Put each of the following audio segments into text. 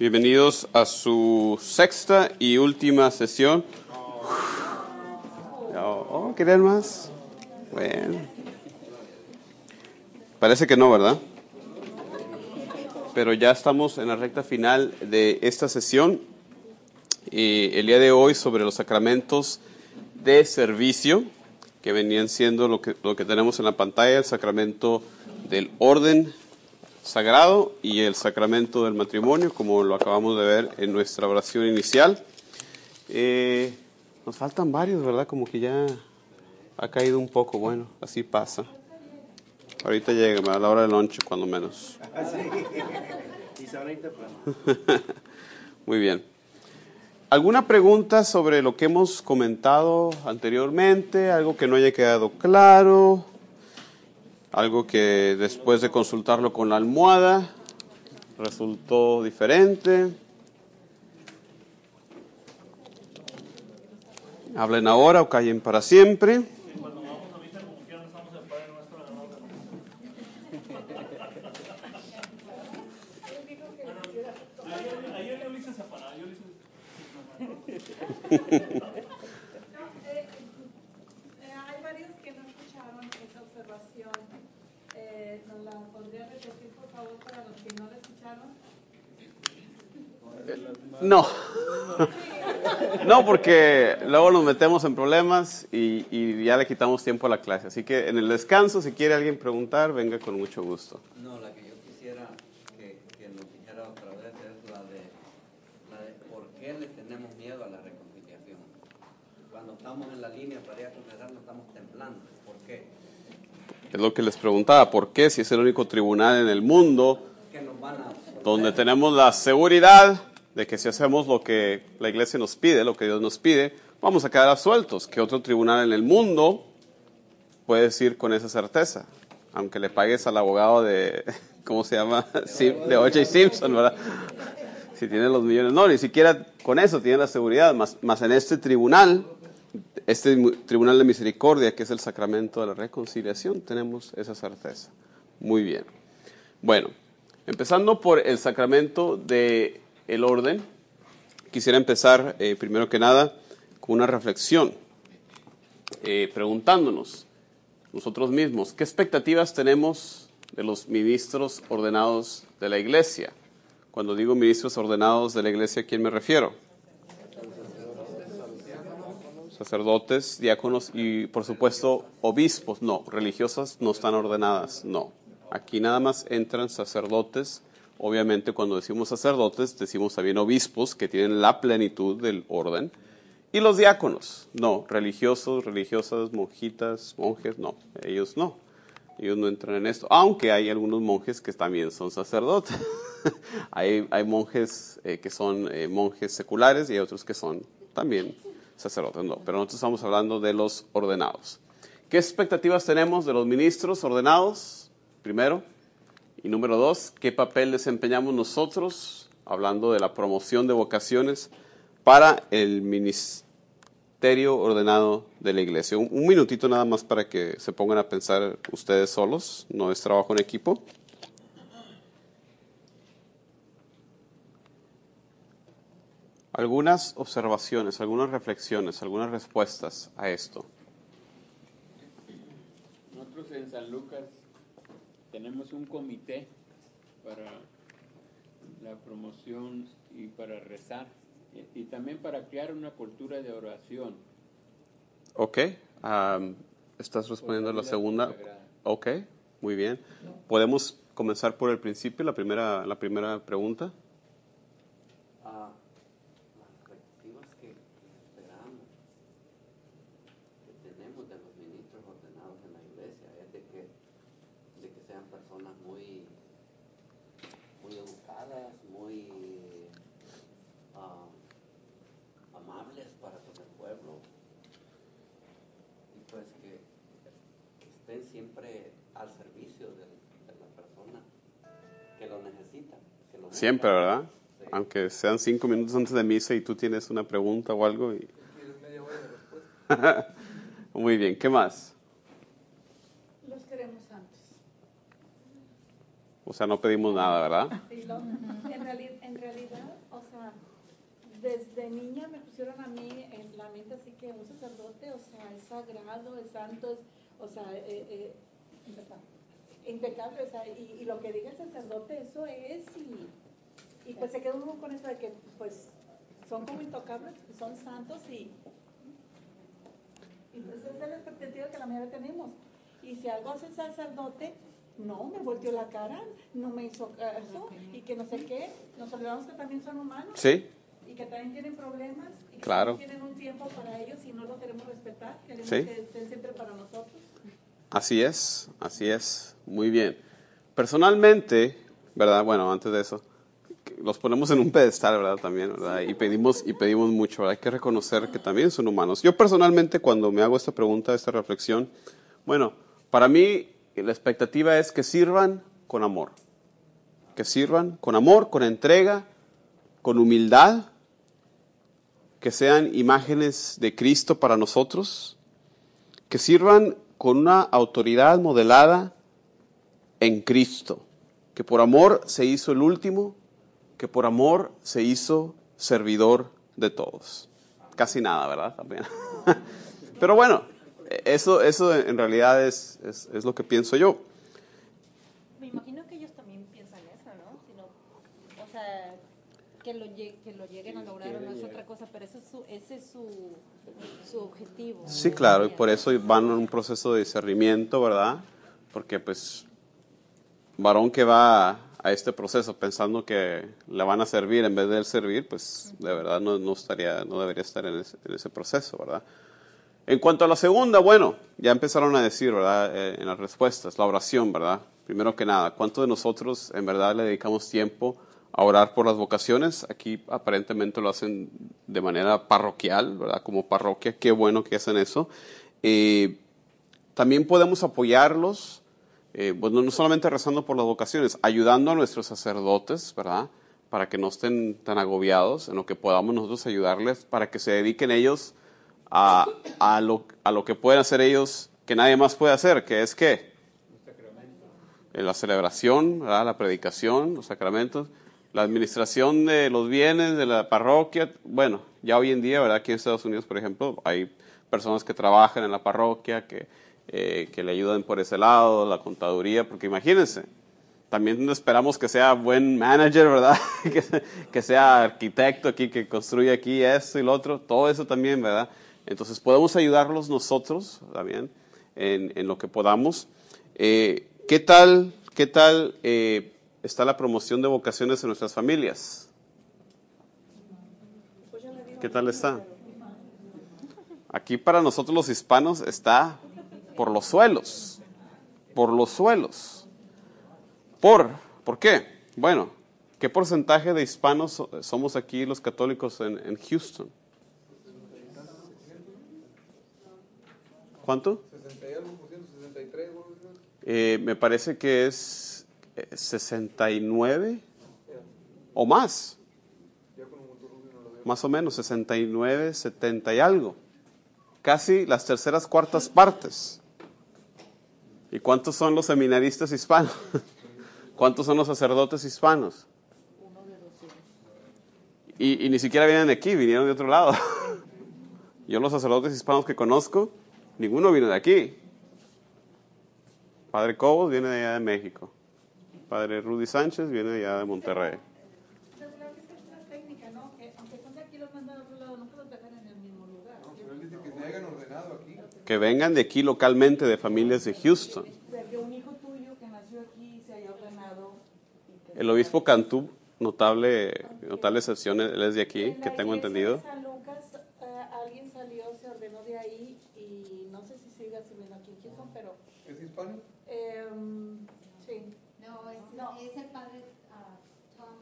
Bienvenidos a su sexta y última sesión. Oh, oh, ¿Quieren más? Bueno. Parece que no, ¿verdad? Pero ya estamos en la recta final de esta sesión. Y el día de hoy sobre los sacramentos de servicio, que venían siendo lo que, lo que tenemos en la pantalla, el sacramento del orden sagrado y el sacramento del matrimonio, como lo acabamos de ver en nuestra oración inicial. Eh, nos faltan varios, ¿verdad? Como que ya ha caído un poco. Bueno, así pasa. Ahorita llega, a la hora del lunch, cuando menos. Muy bien. ¿Alguna pregunta sobre lo que hemos comentado anteriormente? ¿Algo que no haya quedado claro? Algo que después de consultarlo con la almohada resultó diferente. Hablen ahora o callen para siempre. No. No, porque luego nos metemos en problemas y, ya le quitamos tiempo a la clase. Así que en el descanso, si quiere alguien preguntar, venga con mucho gusto. No, la que yo quisiera que, nos dijera otra vez es la de, la de por qué le tenemos miedo a la reconciliación. Cuando estamos en la línea para ir a confesar, nos estamos temblando. ¿Por qué? Es lo que les preguntaba, ¿por qué si es el único tribunal en el mundo donde tenemos la seguridad de que si hacemos lo que la iglesia nos pide, lo que Dios nos pide, vamos a quedar absueltos. Que otro tribunal en el mundo puede decir con esa certeza, aunque le pagues al abogado de, ¿cómo se llama? De O.J. Simpson, ¿verdad? Si tiene los millones. No, ni siquiera con eso tiene la seguridad, más, más en este tribunal, este tribunal de misericordia, que es el sacramento de la reconciliación, tenemos esa certeza. Muy bien. Bueno, empezando por el sacramento de el orden, quisiera empezar eh, primero que nada con una reflexión, eh, preguntándonos nosotros mismos, ¿qué expectativas tenemos de los ministros ordenados de la iglesia? Cuando digo ministros ordenados de la iglesia, ¿a quién me refiero? Sacerdotes, diáconos y por supuesto obispos. No, religiosas no están ordenadas, no. Aquí nada más entran sacerdotes, Obviamente cuando decimos sacerdotes, decimos también obispos que tienen la plenitud del orden. Y los diáconos, no, religiosos, religiosas, monjitas, monjes, no, ellos no. Ellos no entran en esto, aunque hay algunos monjes que también son sacerdotes. hay, hay, monjes eh, que son eh, monjes seculares y hay otros que son también sacerdotes, no. Pero nosotros estamos hablando de los ordenados. ¿Qué expectativas tenemos de los ministros ordenados? Primero, y número dos, ¿qué papel desempeñamos nosotros, hablando de la promoción de vocaciones, para el ministerio ordenado de la iglesia? Un, minutito nada más para que se pongan a pensar ustedes solos, no es trabajo en equipo. Algunas observaciones, algunas reflexiones, algunas respuestas a esto. Nosotros en San Lucas tenemos un comité para la promoción y para rezar y, también para crear una cultura de oración. Ok, estás respondiendo a la segunda. Ok, muy bien. ¿Podemos comenzar por el principio, la primera, la primera pregunta? Siempre, ¿verdad? Aunque sean cinco minutos antes de misa y tú tienes una pregunta o algo. Y... Muy bien, ¿qué más? Los queremos santos. O sea, no pedimos nada, ¿verdad? Sí, lo- en, reali- en realidad, o sea, desde niña me pusieron a mí en la mente así que un sacerdote, o sea, es sagrado, es santo, es, o sea, eh, eh, impecable, o sea, y, y lo que diga el sacerdote, eso es, y, y pues se queda uno con eso de que, pues, son como intocables, son santos y, y pues esa es la expectativa que la mayoría tenemos. Y si algo hace el sacerdote, no, me volteó la cara, no me hizo caso, y que no sé qué, nos olvidamos que también son humanos Sí, y que también tienen problemas y que Claro. tienen un tiempo para ellos y no lo queremos respetar, queremos Sí. que estén siempre para nosotros. así es, así es. Muy bien. Personalmente, ¿verdad? Bueno, antes de eso, los ponemos en un pedestal, ¿verdad? También, ¿verdad? Y pedimos, y pedimos mucho, ¿verdad? Hay que reconocer que también son humanos. Yo personalmente, cuando me hago esta pregunta, esta reflexión, bueno, para mí la expectativa es que sirvan con amor. Que sirvan con amor, con entrega, con humildad, que sean imágenes de Cristo para nosotros, que sirvan con una autoridad modelada en Cristo, que por amor se hizo el último, que por amor se hizo servidor de todos. Casi nada, ¿verdad? También. Pero bueno, eso, eso en realidad es, es, es lo que pienso yo. Me imagino que ellos también piensan eso, ¿no? Si no- o sea, que lo, lle- que lo lleguen a lograr o no es otra cosa, pero ese es su, ese es su, su objetivo. Sí, claro, y por eso van en un proceso de discernimiento, ¿verdad? Porque pues varón que va a este proceso pensando que le van a servir en vez de servir, pues de verdad no, no estaría, no debería estar en ese, en ese proceso, ¿verdad? En cuanto a la segunda, bueno, ya empezaron a decir, ¿verdad? Eh, en las respuestas, la oración, ¿verdad? Primero que nada, ¿cuántos de nosotros en verdad le dedicamos tiempo a orar por las vocaciones? Aquí aparentemente lo hacen de manera parroquial, ¿verdad? Como parroquia, qué bueno que hacen eso. Eh, también podemos apoyarlos, eh, bueno, no solamente rezando por las vocaciones, ayudando a nuestros sacerdotes, ¿verdad? Para que no estén tan agobiados, en lo que podamos nosotros ayudarles, para que se dediquen ellos a, a lo, a lo que pueden hacer ellos que nadie más puede hacer, que es qué? En la celebración, ¿verdad? la predicación, los sacramentos, la administración de los bienes de la parroquia. Bueno, ya hoy en día, ¿verdad? Aquí en Estados Unidos, por ejemplo, hay personas que trabajan en la parroquia, que, eh, que le ayudan por ese lado, la contaduría, porque imagínense, también esperamos que sea buen manager, ¿verdad? que, que sea arquitecto aquí, que construya aquí esto y lo otro, todo eso también, ¿verdad? Entonces podemos ayudarlos nosotros también en, en lo que podamos. Eh, ¿Qué tal, qué tal eh, está la promoción de vocaciones en nuestras familias? ¿Qué tal está? Aquí para nosotros los hispanos está por los suelos, por los suelos. ¿Por? ¿Por qué? Bueno, ¿qué porcentaje de hispanos so- somos aquí los católicos en, Houston? ¿Cuánto? 60 y algo por ciento, 63, ¿no? Eh, me parece que es eh, 69 o más, más o menos 69, 70 y algo. Casi las terceras cuartas partes. ¿Y cuántos son los seminaristas hispanos? ¿Cuántos son los sacerdotes hispanos? Y, y ni siquiera vienen de aquí, vinieron de otro lado. Yo los sacerdotes hispanos que conozco, ninguno viene de aquí. Padre Cobos viene de allá de México. Padre Rudy Sánchez viene de allá de Monterrey. Pero creo que esta es una técnica, ¿no? Que aunque son de aquí los mandan a otro lado, no pueden dejar en el mismo lugar. No, pero él dice que se hayan ordenado aquí. Que vengan de aquí localmente, de familias de Houston. El obispo Cantú, notable, notable excepción, él es de aquí, que tengo entendido. de San Lucas, eh, alguien salió, se ordenó de ahí y no sé si sigue sirviendo aquí en Houston, pero ¿Es hispano? em, sí. No, es, No. es el padre ah, Tom,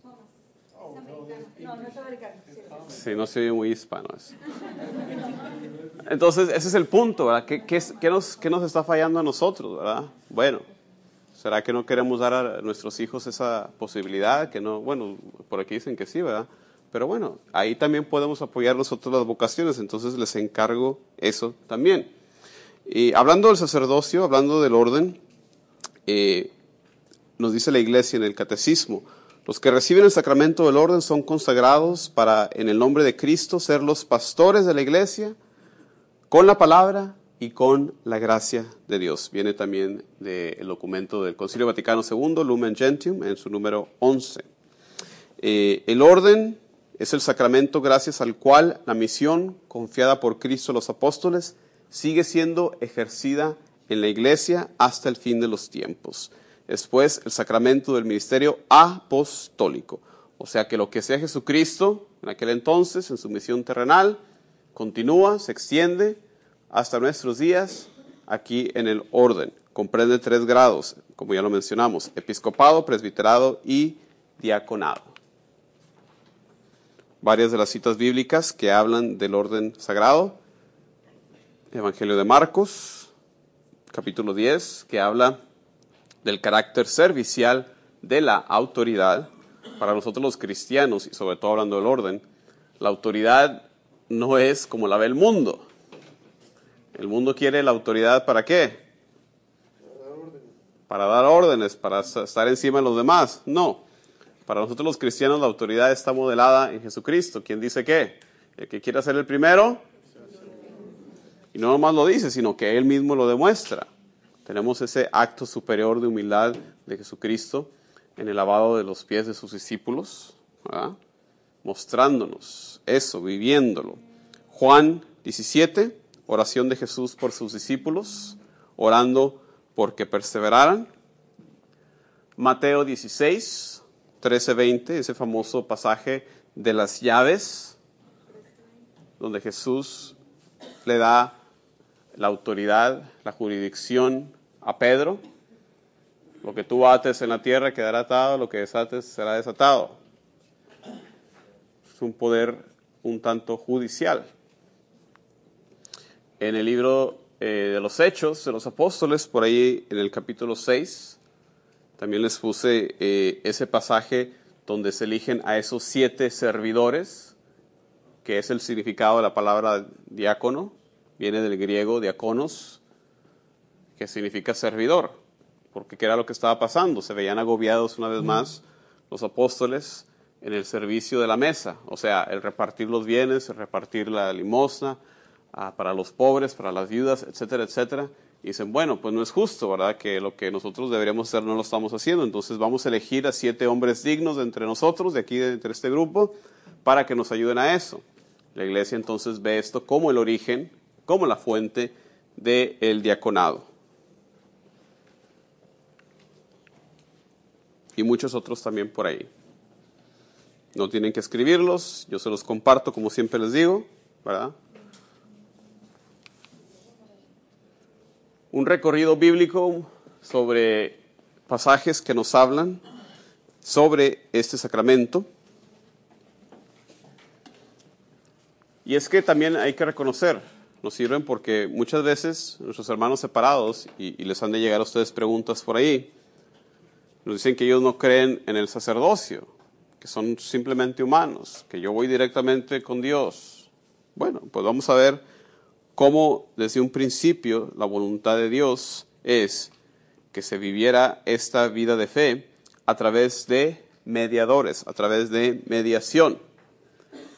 Thomas. Oh, es no, sí. No se oye muy hispano. Entonces, ese es el punto, ¿verdad? ¿Qué, qué, es- qué nos, qué nos está fallando a nosotros, verdad? Bueno, ¿será que no queremos dar a nuestros hijos esa posibilidad? Que no, bueno, por aquí dicen que sí, ¿verdad? Pero bueno, ahí también podemos apoyar nosotros las vocaciones, entonces les encargo eso también. Y hablando del sacerdocio, hablando del orden, eh, nos dice la iglesia en el catecismo, los que reciben el sacramento del orden son consagrados para, en el nombre de Cristo, ser los pastores de la iglesia con la palabra y con la gracia de Dios. Viene también del documento del Concilio Vaticano II, Lumen Gentium, en su número 11. Eh, el orden es el sacramento gracias al cual la misión confiada por Cristo a los apóstoles sigue siendo ejercida en la iglesia hasta el fin de los tiempos. Después, el sacramento del ministerio apostólico. O sea que lo que sea Jesucristo en aquel entonces, en su misión terrenal, continúa, se extiende hasta nuestros días aquí en el orden. Comprende tres grados, como ya lo mencionamos, episcopado, presbiterado y diaconado. Varias de las citas bíblicas que hablan del orden sagrado. Evangelio de Marcos, capítulo 10, que habla del carácter servicial de la autoridad. Para nosotros los cristianos, y sobre todo hablando del orden, la autoridad no es como la ve el mundo. El mundo quiere la autoridad para qué? Para dar órdenes, para estar encima de los demás. No. Para nosotros los cristianos la autoridad está modelada en Jesucristo. ¿Quién dice qué? El que quiera ser el primero. Y no nomás lo dice, sino que Él mismo lo demuestra. Tenemos ese acto superior de humildad de Jesucristo en el lavado de los pies de sus discípulos, mostrándonos eso, viviéndolo. Juan 17, oración de Jesús por sus discípulos, orando porque perseveraran. Mateo 16, 13, 20, ese famoso pasaje de las llaves, donde Jesús le da la autoridad, la jurisdicción a Pedro. Lo que tú ates en la tierra quedará atado, lo que desates será desatado. Es un poder un tanto judicial. En el libro eh, de los Hechos de los Apóstoles, por ahí en el capítulo 6, también les puse eh, ese pasaje donde se eligen a esos siete servidores, que es el significado de la palabra diácono, viene del griego diáconos, que significa servidor, porque qué era lo que estaba pasando, se veían agobiados una vez más los apóstoles en el servicio de la mesa, o sea, el repartir los bienes, el repartir la limosna ah, para los pobres, para las viudas, etcétera, etcétera. Y dicen, bueno, pues no es justo, ¿verdad? Que lo que nosotros deberíamos hacer no lo estamos haciendo. Entonces vamos a elegir a siete hombres dignos de entre nosotros, de aquí, de entre este grupo, para que nos ayuden a eso. La iglesia entonces ve esto como el origen, como la fuente del diaconado. Y muchos otros también por ahí. No tienen que escribirlos, yo se los comparto como siempre les digo, ¿verdad? Un recorrido bíblico sobre pasajes que nos hablan sobre este sacramento. Y es que también hay que reconocer, nos sirven porque muchas veces nuestros hermanos separados, y, les han de llegar a ustedes preguntas por ahí, nos dicen que ellos no creen en el sacerdocio, que son simplemente humanos, que yo voy directamente con Dios. Bueno, pues vamos a ver cómo desde un principio la voluntad de Dios es que se viviera esta vida de fe a través de mediadores, a través de mediación.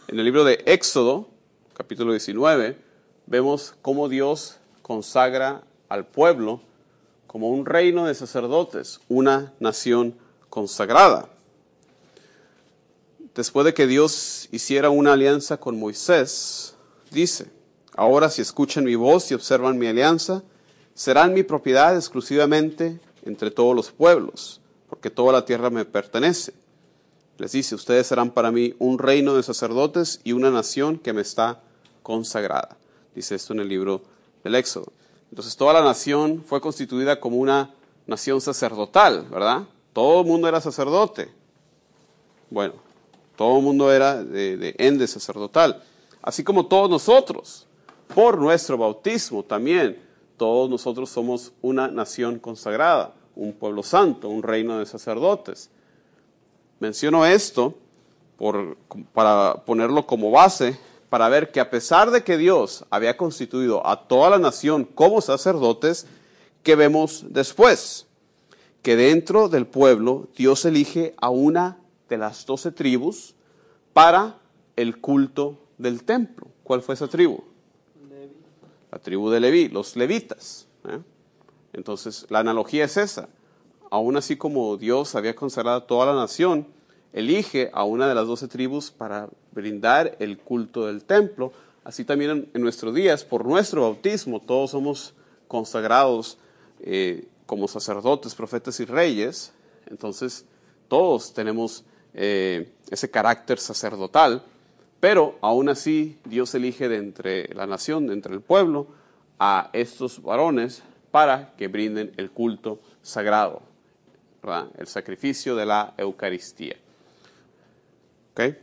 En el libro de Éxodo, capítulo 19, vemos cómo Dios consagra al pueblo como un reino de sacerdotes, una nación consagrada. Después de que Dios hiciera una alianza con Moisés, dice, ahora si escuchan mi voz y observan mi alianza, serán mi propiedad exclusivamente entre todos los pueblos, porque toda la tierra me pertenece. Les dice, ustedes serán para mí un reino de sacerdotes y una nación que me está consagrada. Dice esto en el libro del Éxodo. Entonces toda la nación fue constituida como una nación sacerdotal, ¿verdad? Todo el mundo era sacerdote. Bueno, todo el mundo era de, de ende sacerdotal. Así como todos nosotros, por nuestro bautismo también, todos nosotros somos una nación consagrada, un pueblo santo, un reino de sacerdotes. Menciono esto para ponerlo como base para ver que a pesar de que Dios había constituido a toda la nación como sacerdotes, ¿qué vemos después? que dentro del pueblo Dios elige a una de las doce tribus para el culto del templo. ¿Cuál fue esa tribu? La tribu de Leví, los levitas. ¿eh? Entonces, la analogía es esa. Aún así como Dios había consagrado a toda la nación, elige a una de las doce tribus para brindar el culto del templo. Así también en, nuestros días, por nuestro bautismo, todos somos consagrados eh, como sacerdotes, profetas y reyes. Entonces, todos tenemos eh, ese carácter sacerdotal, pero aún así Dios elige de entre la nación, de entre el pueblo, a estos varones para que brinden el culto sagrado, el sacrificio de la Eucaristía. ¿Ok?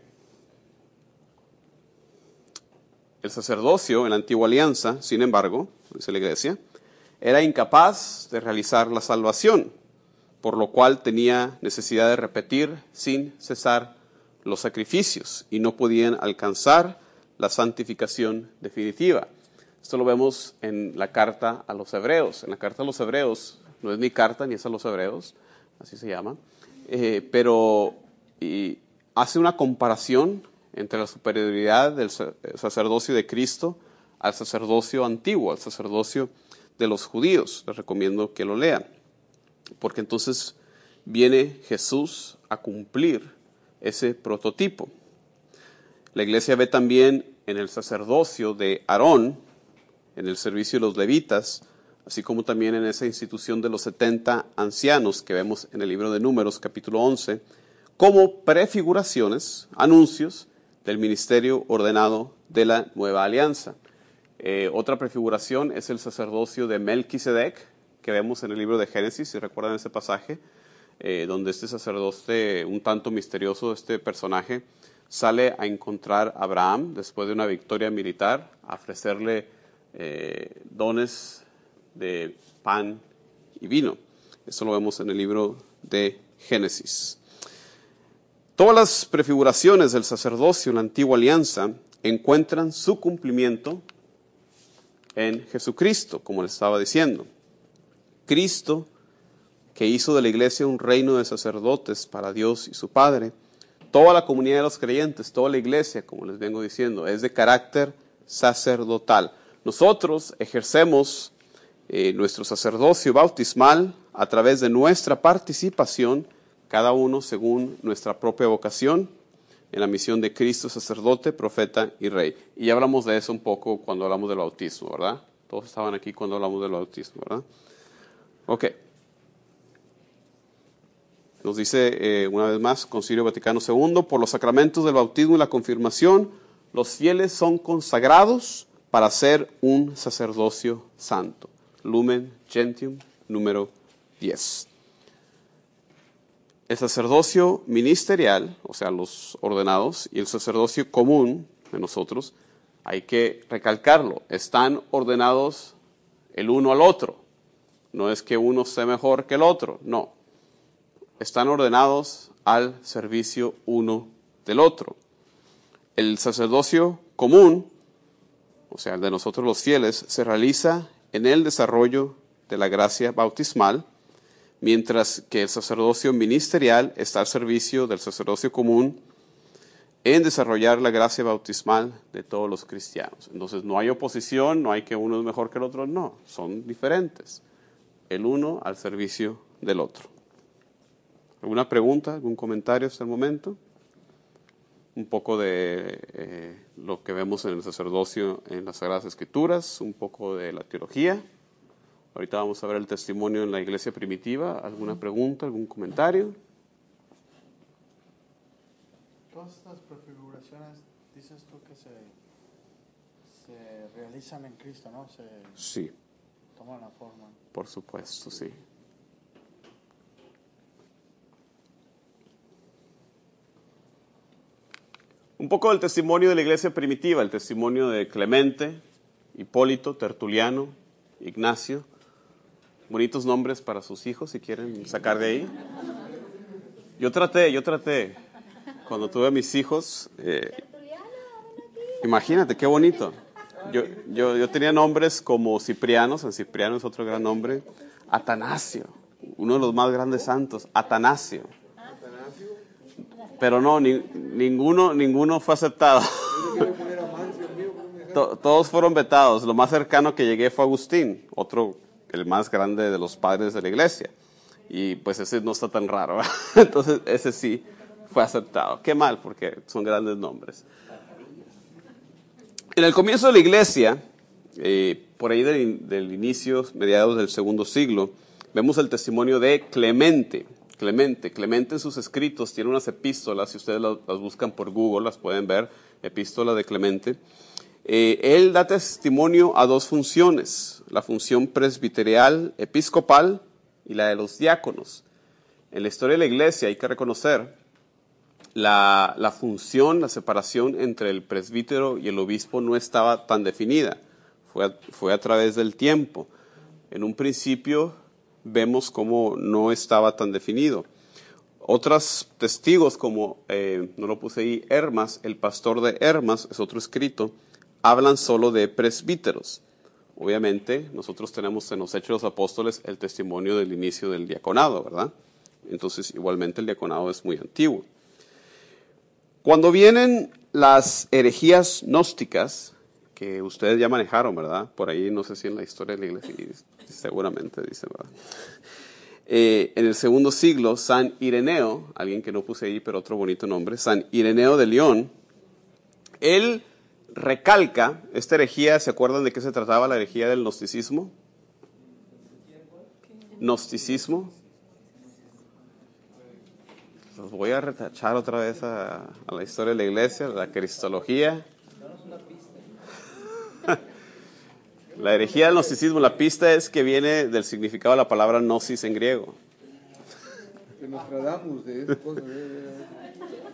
El sacerdocio en la antigua alianza, sin embargo, dice la iglesia, era incapaz de realizar la salvación, por lo cual tenía necesidad de repetir sin cesar los sacrificios y no podían alcanzar la santificación definitiva. Esto lo vemos en la carta a los hebreos. En la carta a los hebreos, no es mi carta ni es a los hebreos, así se llama, eh, pero y hace una comparación entre la superioridad del sacerdocio de Cristo al sacerdocio antiguo, al sacerdocio de los judíos. Les recomiendo que lo lean, porque entonces viene Jesús a cumplir ese prototipo. La iglesia ve también en el sacerdocio de Aarón, en el servicio de los levitas, así como también en esa institución de los 70 ancianos que vemos en el libro de Números capítulo 11, como prefiguraciones, anuncios del ministerio ordenado de la nueva alianza. Eh, otra prefiguración es el sacerdocio de Melquisedec, que vemos en el libro de Génesis, si recuerdan ese pasaje, eh, donde este sacerdote, un tanto misterioso, este personaje, sale a encontrar a Abraham después de una victoria militar, a ofrecerle eh, dones de pan y vino. Eso lo vemos en el libro de Génesis. Todas las prefiguraciones del sacerdocio en la antigua alianza encuentran su cumplimiento en Jesucristo, como le estaba diciendo. Cristo, que hizo de la iglesia un reino de sacerdotes para Dios y su Padre, toda la comunidad de los creyentes, toda la iglesia, como les vengo diciendo, es de carácter sacerdotal. Nosotros ejercemos eh, nuestro sacerdocio bautismal a través de nuestra participación, cada uno según nuestra propia vocación, en la misión de Cristo, sacerdote, profeta y rey. Y ya hablamos de eso un poco cuando hablamos del bautismo, ¿verdad? Todos estaban aquí cuando hablamos del bautismo, ¿verdad? Ok. Nos dice eh, una vez más Concilio Vaticano II, por los sacramentos del bautismo y la confirmación, los fieles son consagrados para ser un sacerdocio santo. Lumen Gentium número 10. El sacerdocio ministerial, o sea, los ordenados, y el sacerdocio común de nosotros, hay que recalcarlo, están ordenados el uno al otro. No es que uno sea mejor que el otro, no. Están ordenados al servicio uno del otro. El sacerdocio común, o sea, el de nosotros los fieles, se realiza en el desarrollo de la gracia bautismal, mientras que el sacerdocio ministerial está al servicio del sacerdocio común en desarrollar la gracia bautismal de todos los cristianos. Entonces no hay oposición, no hay que uno es mejor que el otro, no, son diferentes, el uno al servicio del otro. ¿Alguna pregunta, algún comentario hasta el momento? Un poco de eh, lo que vemos en el sacerdocio en las Sagradas Escrituras, un poco de la teología. Ahorita vamos a ver el testimonio en la iglesia primitiva. ¿Alguna pregunta, algún comentario? Todas estas prefiguraciones, dices tú que se, se realizan en Cristo, ¿no? Se Sí, toman la forma. por supuesto, sí. Un poco del testimonio de la iglesia primitiva, el testimonio de Clemente, Hipólito, Tertuliano, Ignacio. Bonitos nombres para sus hijos, si quieren sacar de ahí. Yo traté, yo traté. Cuando tuve a mis hijos, eh, imagínate qué bonito. Yo, yo, yo tenía nombres como Cipriano, San Cipriano es otro gran nombre. Atanasio, uno de los más grandes santos, Atanasio. Pero no, ni- ninguno, ninguno fue aceptado. Todos fueron vetados. Lo más cercano que llegué fue Agustín, otro, el más grande de los padres de la iglesia. Y pues ese no está tan raro. Entonces ese sí fue aceptado. Qué mal, porque son grandes nombres. En el comienzo de la iglesia, eh, por ahí del, inicio, mediados del segundo siglo, vemos el testimonio de Clemente. Clemente, Clemente en sus escritos tiene unas epístolas, si ustedes las buscan por Google, las pueden ver, epístola de Clemente. Eh, él da testimonio a dos funciones, la función presbiterial episcopal y la de los diáconos. En la historia de la iglesia hay que reconocer la, la función, la separación entre el presbítero y el obispo no estaba tan definida, fue a, fue a través del tiempo. En un principio vemos cómo no estaba tan definido. Otros testigos, como eh, no lo puse ahí, Hermas, el pastor de Hermas, es otro escrito, hablan solo de presbíteros. Obviamente, nosotros tenemos en los Hechos de los Apóstoles el testimonio del inicio del diaconado, ¿verdad? Entonces, igualmente el diaconado es muy antiguo. Cuando vienen las herejías gnósticas, que ustedes ya manejaron, ¿verdad? Por ahí, no sé si en la historia de la iglesia, seguramente dice, ¿verdad? Eh, en el segundo siglo, San Ireneo, alguien que no puse ahí, pero otro bonito nombre, San Ireneo de León, él recalca esta herejía, ¿se acuerdan de qué se trataba la herejía del gnosticismo? Gnosticismo. Los voy a retachar otra vez a, la historia de la iglesia, la cristología. La herejía del gnosticismo, la pista es que viene del significado de la palabra gnosis en griego. Que nos tratamos de esas cosas. eh,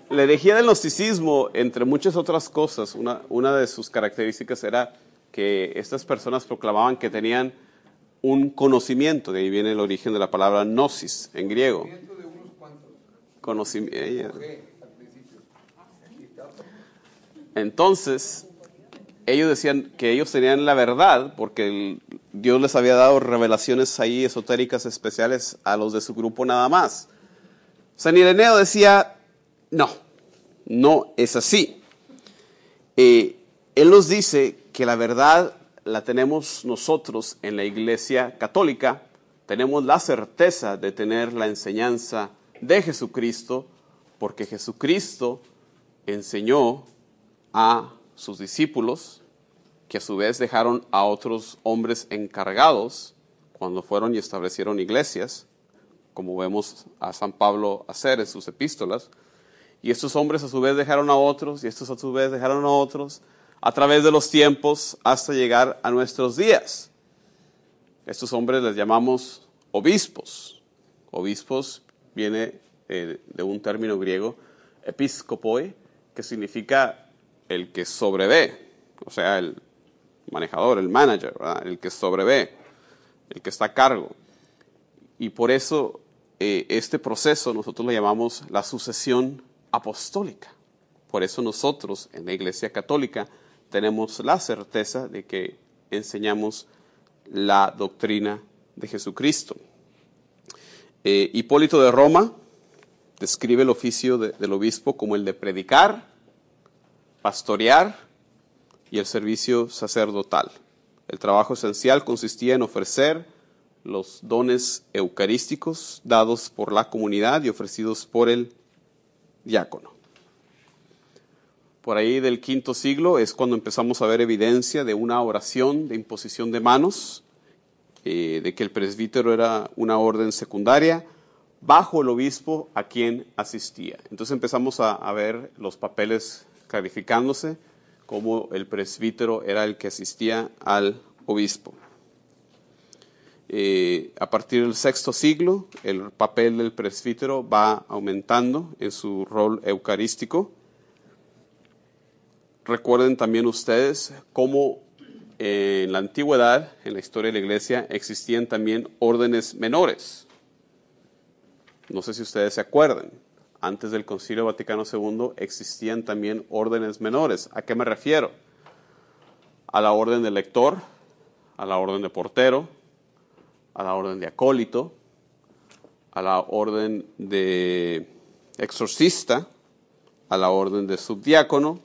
La herejía del gnosticismo, entre muchas otras cosas, una, una de sus características era que estas personas proclamaban que tenían un conocimiento, de ahí viene el origen de la palabra gnosis en griego. Conocimiento de unos cuantos. Conocimiento. Aquí está. Entonces, ellos decían que ellos tenían la verdad porque Dios les había dado revelaciones ahí esotéricas especiales a los de su grupo nada más. San Ireneo decía, no, no es así. Eh, él nos dice que la verdad la tenemos nosotros en la iglesia católica, tenemos la certeza de tener la enseñanza de Jesucristo, porque Jesucristo enseñó a sus discípulos, que a su vez dejaron a otros hombres encargados cuando fueron y establecieron iglesias, como vemos a San Pablo hacer en sus epístolas. Y estos hombres a su vez dejaron a otros, y estos a su vez dejaron a otros, a través de los tiempos hasta llegar a nuestros días. Estos hombres les llamamos obispos. Obispos viene eh, de un término griego, episcopoi, que significa el que sobrevé, o sea, el manejador, el manager, ¿verdad? el que sobrevé, el que está a cargo. Y por eso eh, este proceso nosotros lo llamamos la sucesión apostólica. Por eso nosotros en la Iglesia Católica tenemos la certeza de que enseñamos la doctrina de Jesucristo. Eh, Hipólito de Roma describe el oficio de- del obispo como el de predicar, pastorear y el servicio sacerdotal. El trabajo esencial consistía en ofrecer los dones eucarísticos dados por la comunidad y ofrecidos por el diácono. Por ahí del quinto siglo es cuando empezamos a ver evidencia de una oración de imposición de manos, eh, de que el presbítero era una orden secundaria bajo el obispo a quien asistía. Entonces empezamos a, a ver los papeles clarificándose, como el presbítero era el que asistía al obispo. Eh, a partir del sexto siglo, el papel del presbítero va aumentando en su rol eucarístico. Recuerden también ustedes cómo eh, en la antigüedad, en la historia de la iglesia, existían también órdenes menores. No sé si ustedes se acuerdan. Antes del Concilio Vaticano II existían también órdenes menores. ¿A qué me refiero? A la orden de lector, a la orden de portero, a la orden de acólito, a la orden de exorcista, a la orden de subdiácono.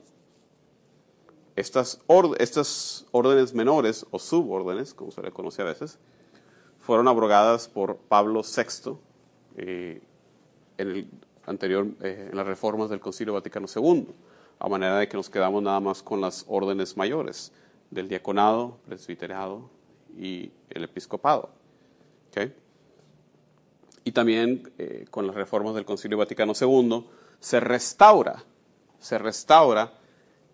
Estas, órdenes menores o subórdenes, como se le conoce a veces, fueron abrogadas por Pablo VI eh, en, el anterior, eh, en las reformas del Concilio Vaticano II, a manera de que nos quedamos nada más con las órdenes mayores del diaconado, presbiterado y el episcopado. Y también eh, con las reformas del Concilio Vaticano II se restaura, se restaura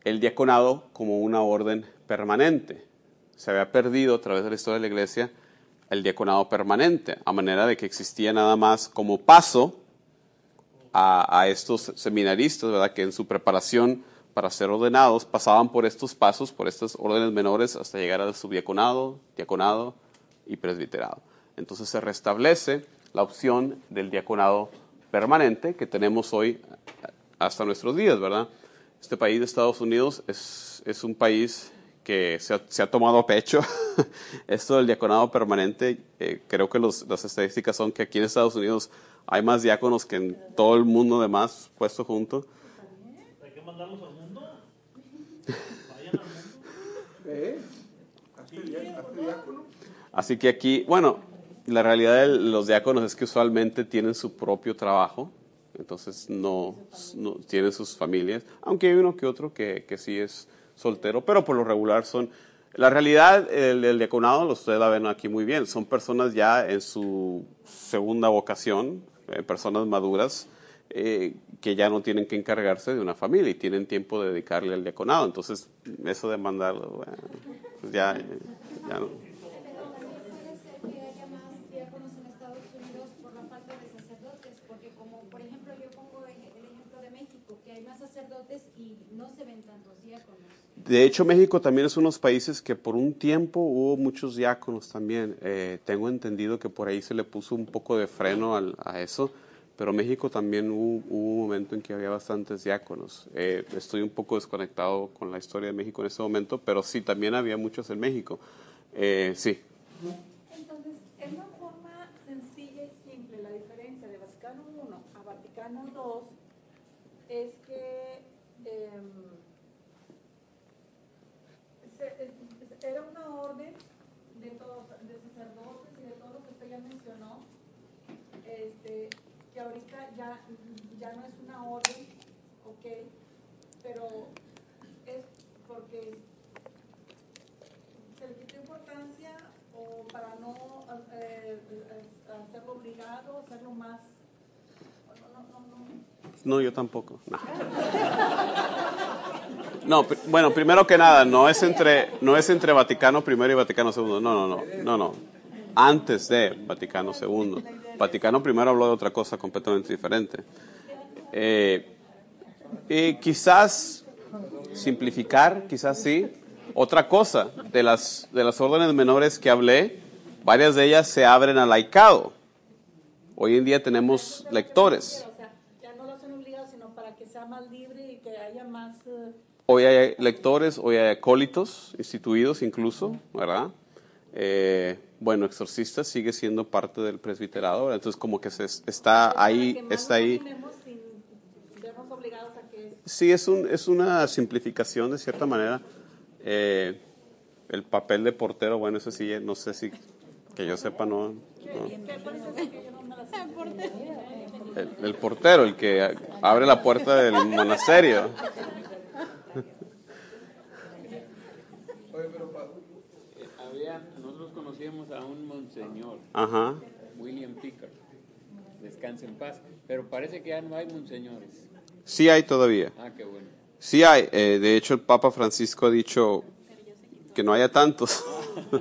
el diaconado como una orden permanente. Se había perdido a través de la historia de la iglesia el diaconado permanente, a manera de que existía nada más como paso a, a estos seminaristas, ¿verdad? Que en su preparación para ser ordenados pasaban por estos pasos, por estas órdenes menores, hasta llegar al subdiaconado, diaconado y presbiterado. Entonces se restablece la opción del diaconado permanente que tenemos hoy hasta nuestros días, ¿verdad? Este país de Estados Unidos es, es un país que se ha, se ha tomado a pecho esto del diaconado permanente. eh, creo que los- las estadísticas son que aquí en Estados Unidos hay más diáconos que en todo el mundo demás puesto junto. Hay que mandarlos al mundo. Vayan al mundo. ¿Eh? ¿Hazte dia- hazte diácono? Así que aquí, bueno, la realidad de los diáconos es que usualmente tienen su propio trabajo, entonces no, tienen sus familias, aunque hay uno que otro que, que sí es soltero, pero por lo regular son... La realidad el, el diaconado, ustedes la ven aquí muy bien, son personas ya en su segunda vocación, eh, personas maduras, eh, que ya no tienen que encargarse de una familia y tienen tiempo de dedicarle al diaconado. Entonces, eso de mandarlo, pues ya, ya no. Pero también puede ser que haya más diáconos en Estados Unidos por la falta de sacerdotes, porque como por ejemplo yo pongo el el ejemplo de México, que hay más sacerdotes y no se ven tantos diáconos. De hecho, México también es uno de los países que por un tiempo hubo muchos diáconos también. Eh, tengo entendido que por ahí se le puso un poco de freno al- a eso, pero México también hubo, hubo un momento en que había bastantes diáconos. Eh, estoy un poco desconectado con la historia de México en este momento, pero sí, también había muchos en México. Eh, sí. Entonces, es una forma sencilla y simple. La diferencia de Vaticano I a Vaticano II es que em, se- es- era una orden de todos, de sacerdotes y de todo lo que usted ya mencionó, este, que ahorita ya, ya no es una orden, ok, pero es porque se le quitó importancia o para no eh, hacerlo obligado, hacerlo más... No, no, no, no. No, yo tampoco. No. No, bueno, primero que nada, no es entre no es entre Vaticano I y Vaticano II. No, no, no, no, no. Antes de Vaticano II. Vaticano I habló de otra cosa completamente diferente. Eh, y quizás simplificar, quizás sí. Otra cosa, de las, de las órdenes menores que hablé, varias de ellas se abren al laicado. Hoy en día tenemos lectores. O sea, ya no lo hacen obligado, sino para que sea más libre y que haya más... eh, Hoy hay lectores, hoy hay acólitos instituidos incluso, ¿verdad? Eh, bueno, exorcistas sigue siendo parte del presbiterado, ¿verdad? entonces como que se está ahí, está ahí. Sí, es, un, es una simplificación de cierta manera. Eh, el papel de portero, bueno, eso sí, no sé si, que yo sepa, no. no. El, el portero, el que abre la puerta del monasterio. Oye, pero pa- Eh, Había, nosotros conocíamos monseñor, Ajá. William Pickard, descanse en paz, pero parece que ya no hay monseñores. Sí hay todavía. Ah, qué bueno. Sí hay. eh, de hecho, el Papa Francisco ha dicho que no haya tantos.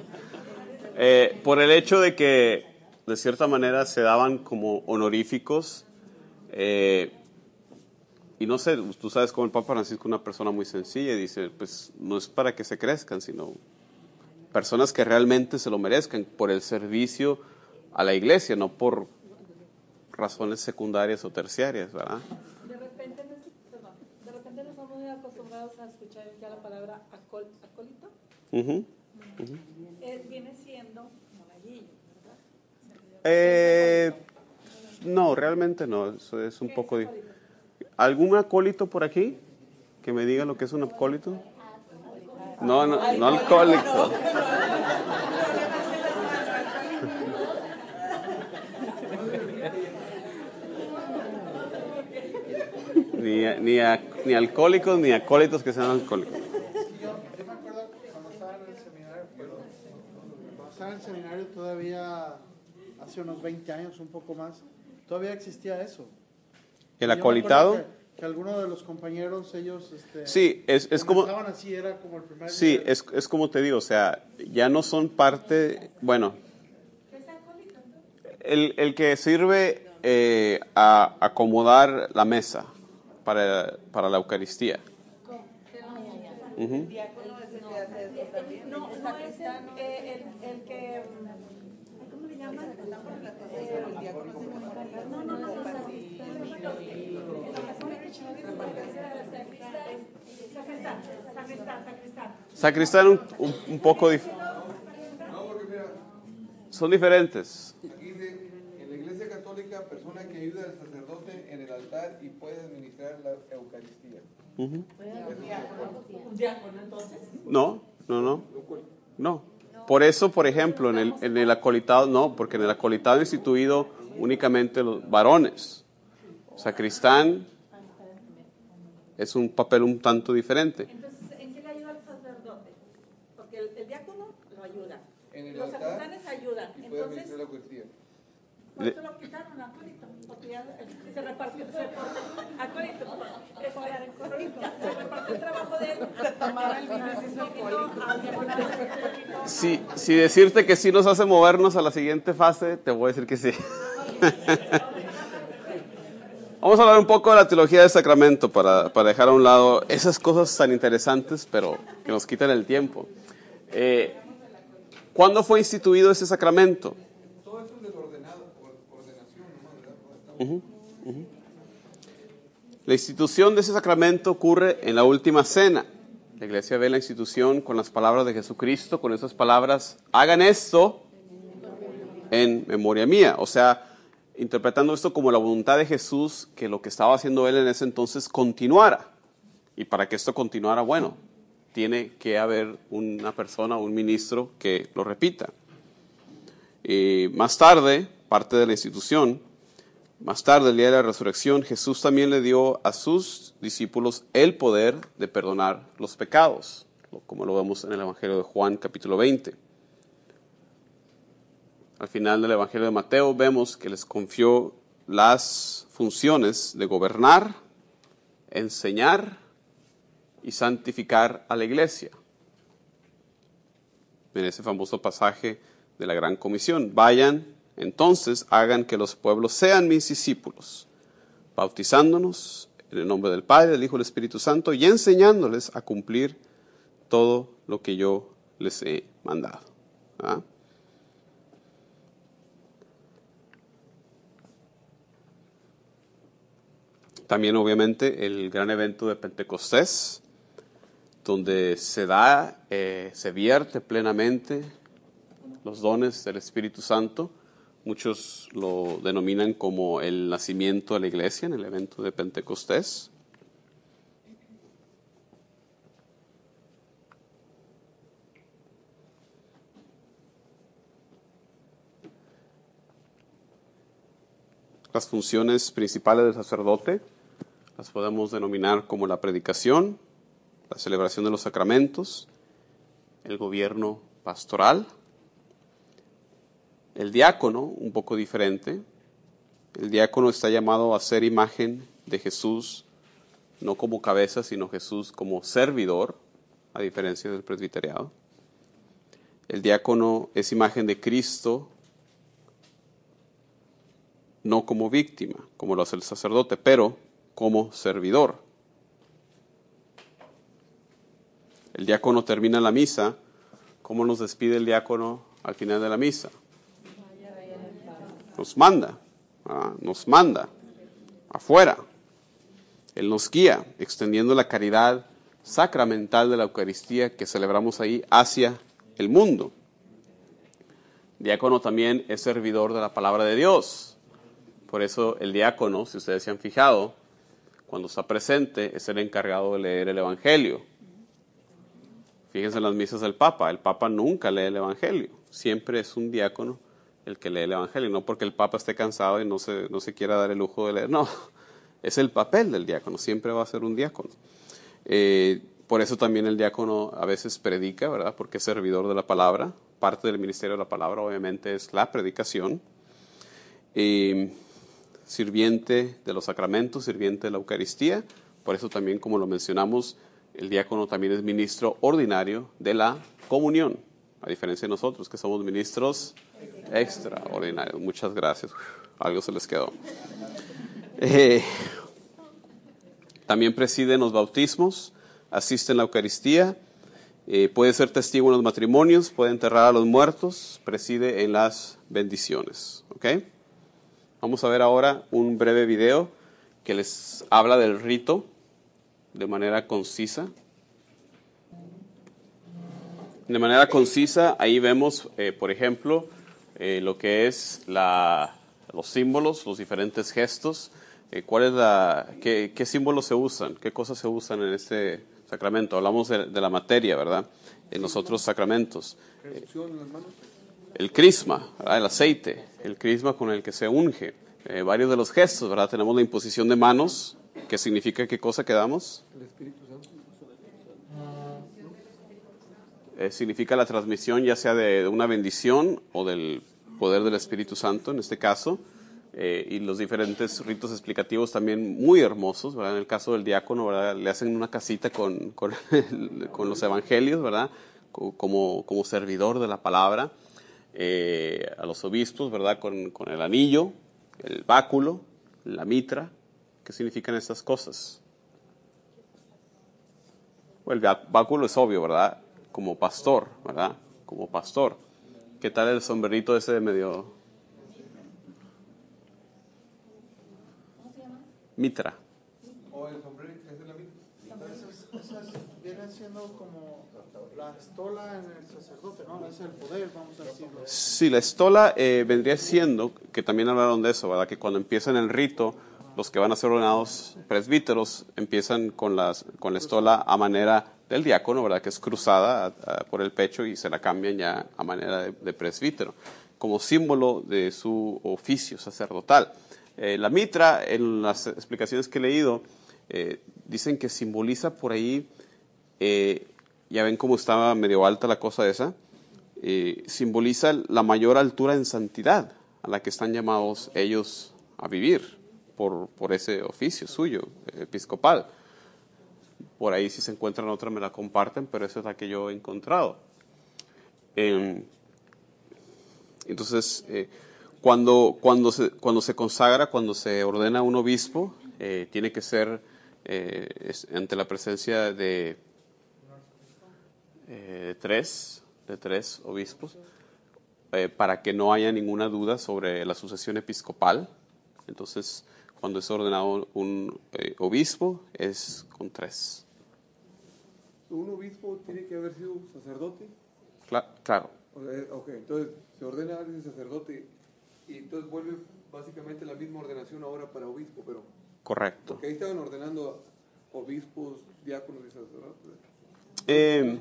Eh, por el hecho de que, de cierta manera, se daban como honoríficos. eh, y no sé, tú sabes como el Papa Francisco es una persona muy sencilla y dice, pues no es para que se crezcan, sino personas que realmente se lo merezcan por el servicio a la iglesia, no por razones secundarias o terciarias, ¿verdad? De repente, nos- perdón, de repente nos estamos muy acostumbrados a escuchar ya la palabra acol- acólito. Ujú. Eh, viene siendo monaguillo, ¿verdad? Eh, No, realmente no, eso es un poco... di- ¿Algún acólito por aquí que me diga lo que es un acólito? No, no, no alcohólico. Ni, ni, a- ni alcohólicos ni acólitos que sean alcohólicos. Yo, me acuerdo cuando estaba en el seminario, cuando estaba en el seminario todavía hace unos 20 años, un poco más, todavía existía eso. ¿El acolitado? Que, algunos de los compañeros, ellos, este, Sí, es, es como... comenzaban así, era como el primer Sí, es, es como te digo, o sea, ya no son parte, bueno, el, el que sirve eh, a acomodar la mesa para, para la Eucaristía. Ujú. No, no es el, el, el que. ¿Cómo le llaman? No, no, no, Sacristán, un, un, un poco dif- son diferentes. aquí dice, en la iglesia católica, persona que ayuda al sacerdote en el altar y puede administrar la Eucaristía. Un diácono, entonces. No, no, no. No. Por eso, por ejemplo, en el, en el acolitado, no, porque en el acolitado instituido únicamente los varones. Sacristán es un papel un tanto diferente. Entonces, ¿en qué le ayuda al sacerdote? Porque el, el diácono lo ayuda. En el Los sacristanes ayudan. y puede Entonces, la Eucaristía. por eso lo quitaron, acólito. Porque ya se repartió. Se, acólito. este, ya Se repartió el trabajo de él. Se tomaba el Si, si decirte que sí nos hace movernos a la siguiente fase, te voy a decir que sí. Vamos a hablar un poco de la teología del sacramento para, para dejar a un lado esas cosas tan interesantes, pero que nos quitan el tiempo. Eh, ¿Cuándo fue instituido ese sacramento? Todo eso es del ordenado, or- ordenación, ujú. La institución de ese sacramento ocurre en la última cena. La iglesia ve la institución con las palabras de Jesucristo, con esas palabras, hagan esto en memoria mía. O sea, interpretando esto como la voluntad de Jesús, que lo que estaba haciendo él en ese entonces continuara. Y para que esto continuara, bueno, tiene que haber una persona, un ministro que lo repita. Y más tarde, parte de la institución, más tarde, el día de la resurrección, Jesús también le dio a sus discípulos el poder de perdonar los pecados, como lo vemos en el Evangelio de Juan capítulo 20. Al final del Evangelio de Mateo vemos que les confió las funciones de gobernar, enseñar y santificar a la iglesia. En ese famoso pasaje de la Gran Comisión, vayan, entonces hagan que los pueblos sean mis discípulos, bautizándonos en el nombre del Padre, del Hijo y del Espíritu Santo y enseñándoles a cumplir todo lo que yo les he mandado. ¿Ah? También obviamente el gran evento de Pentecostés, donde se da, eh, se vierte plenamente los dones del Espíritu Santo. Muchos lo denominan como el nacimiento de la iglesia en el evento de Pentecostés. Las funciones principales del sacerdote las podemos denominar como la predicación, la celebración de los sacramentos, el gobierno pastoral, el diácono, un poco diferente. El diácono está llamado a ser imagen de Jesús, no como cabeza, sino Jesús como servidor, a diferencia del presbiteriado. El diácono es imagen de Cristo, no como víctima, como lo hace el sacerdote, pero como servidor. El diácono termina la misa. ¿Cómo nos despide el diácono al final de la misa? Nos manda, ¿ah? nos manda afuera. Él nos guía, extendiendo la caridad sacramental de la Eucaristía que celebramos ahí hacia el mundo. Diácono también es servidor de la palabra de Dios. por eso el diácono, si ustedes se han fijado, cuando está presente es el encargado de leer el Evangelio. Fíjense en las misas del Papa, el Papa nunca lee el Evangelio, siempre es un diácono el que lee el Evangelio, no porque el Papa esté cansado y no se, no se quiera dar el lujo de leer, no, es el papel del diácono, siempre va a ser un diácono. Eh, por eso también el diácono a veces predica, ¿verdad? Porque es servidor de la palabra. Parte del ministerio de la palabra obviamente es la predicación. Eh, sirviente de los sacramentos, sirviente de la Eucaristía. Por eso también, como lo mencionamos, el diácono también es ministro ordinario de la comunión, a diferencia de nosotros que somos ministros extraordinarios. Muchas gracias. Algo se les quedó. Eh, también preside en los bautismos, asiste en la Eucaristía, eh, puede ser testigo en los matrimonios, puede enterrar a los muertos, preside en las bendiciones. ¿ok? Vamos a ver ahora un breve video que les habla del rito de manera concisa. De manera concisa, ahí vemos, eh, por ejemplo, eh, lo que es la, los símbolos, los diferentes gestos. Eh, ¿Cuál es la, qué, qué, símbolos se usan? ¿Qué cosas se usan en este sacramento? Hablamos de, de la materia, ¿verdad? En los otros sacramentos. el crisma, ¿verdad? el aceite, el crisma con el que se unge. Eh, varios de los gestos, ¿verdad? Tenemos la imposición de manos, que significa qué cosa que damos. El Espíritu Santo. Eh, significa la transmisión ya sea de, de, una bendición o del poder del Espíritu Santo en este caso. Eh, y los diferentes ritos explicativos también muy hermosos, ¿verdad? En el caso del diácono, ¿verdad? Le hacen una casita con, con, con los evangelios, ¿verdad? Como, como servidor de la palabra. Eh, a los obispos, ¿verdad? Con, con el anillo, el báculo, la mitra. ¿Qué significan estas cosas? Bueno, el báculo es obvio, ¿verdad? Como pastor, ¿verdad? Como pastor. ¿Qué tal el sombrerito ese de medio? Mitra. ¿O el sombrerito? ¿Esa es la mitra? Viene siendo como la estola en el sacerdote, ¿no? Es el poder, vamos a decirlo. Sí, la estola eh, vendría siendo, que también hablaron de eso, ¿verdad? Que cuando empiezan el rito, los que van a ser ordenados presbíteros empiezan con, las, con la estola a manera del diácono, ¿verdad? Que es cruzada por el pecho y se la cambian ya a manera de, presbítero, como símbolo de su oficio sacerdotal. Eh, la mitra, en las explicaciones que he leído, eh, dicen que simboliza por ahí, ya ven cómo estaba medio alta la cosa esa, simboliza la mayor altura en santidad a la que están llamados ellos a vivir por, por ese oficio suyo, episcopal. Por ahí si se encuentran otra me la comparten, pero esa es la que yo he encontrado. Eh, entonces, eh, cuando, cuando, se, cuando se consagra, cuando se ordena un obispo, eh, tiene que ser eh, ante la presencia de tres, de tres obispos, para que no haya ninguna duda sobre la sucesión episcopal. Entonces, cuando es ordenado un obispo, es con tres. ¿Un obispo tiene que haber sido sacerdote? Cla claro. Ok, entonces se ordena a alguien sacerdote y entonces vuelve básicamente la misma ordenación ahora para obispo, pero... Correcto. Porque ahí estaban ordenando obispos, diáconos y sacerdotes. Eh,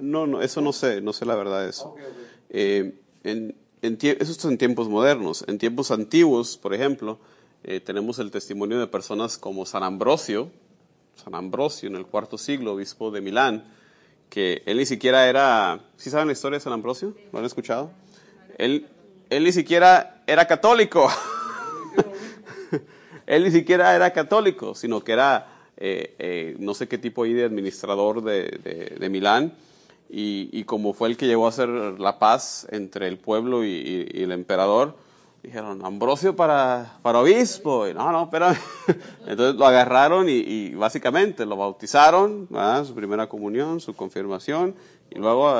no, no, eso no sé, no sé la verdad de eso. Okay. Eh, en, en eso es en tiempos modernos. En tiempos antiguos, por ejemplo, eh, tenemos el testimonio de personas como San Ambrosio, San Ambrosio en el cuarto siglo, obispo de Milán, que él ni siquiera era, ¿sí saben la historia de San Ambrosio? ¿Lo han escuchado? Él, él ni siquiera era católico. él ni siquiera era católico, sino que era eh, eh, no sé qué tipo ahí de administrador de, de, Milán. Y, y, como fue el que llegó a hacer la paz entre el pueblo y, y, el emperador, dijeron, Ambrosio para, para obispo. Y no, no, espérame. Entonces lo agarraron y, básicamente lo bautizaron, ¿verdad? su primera comunión, su confirmación, y luego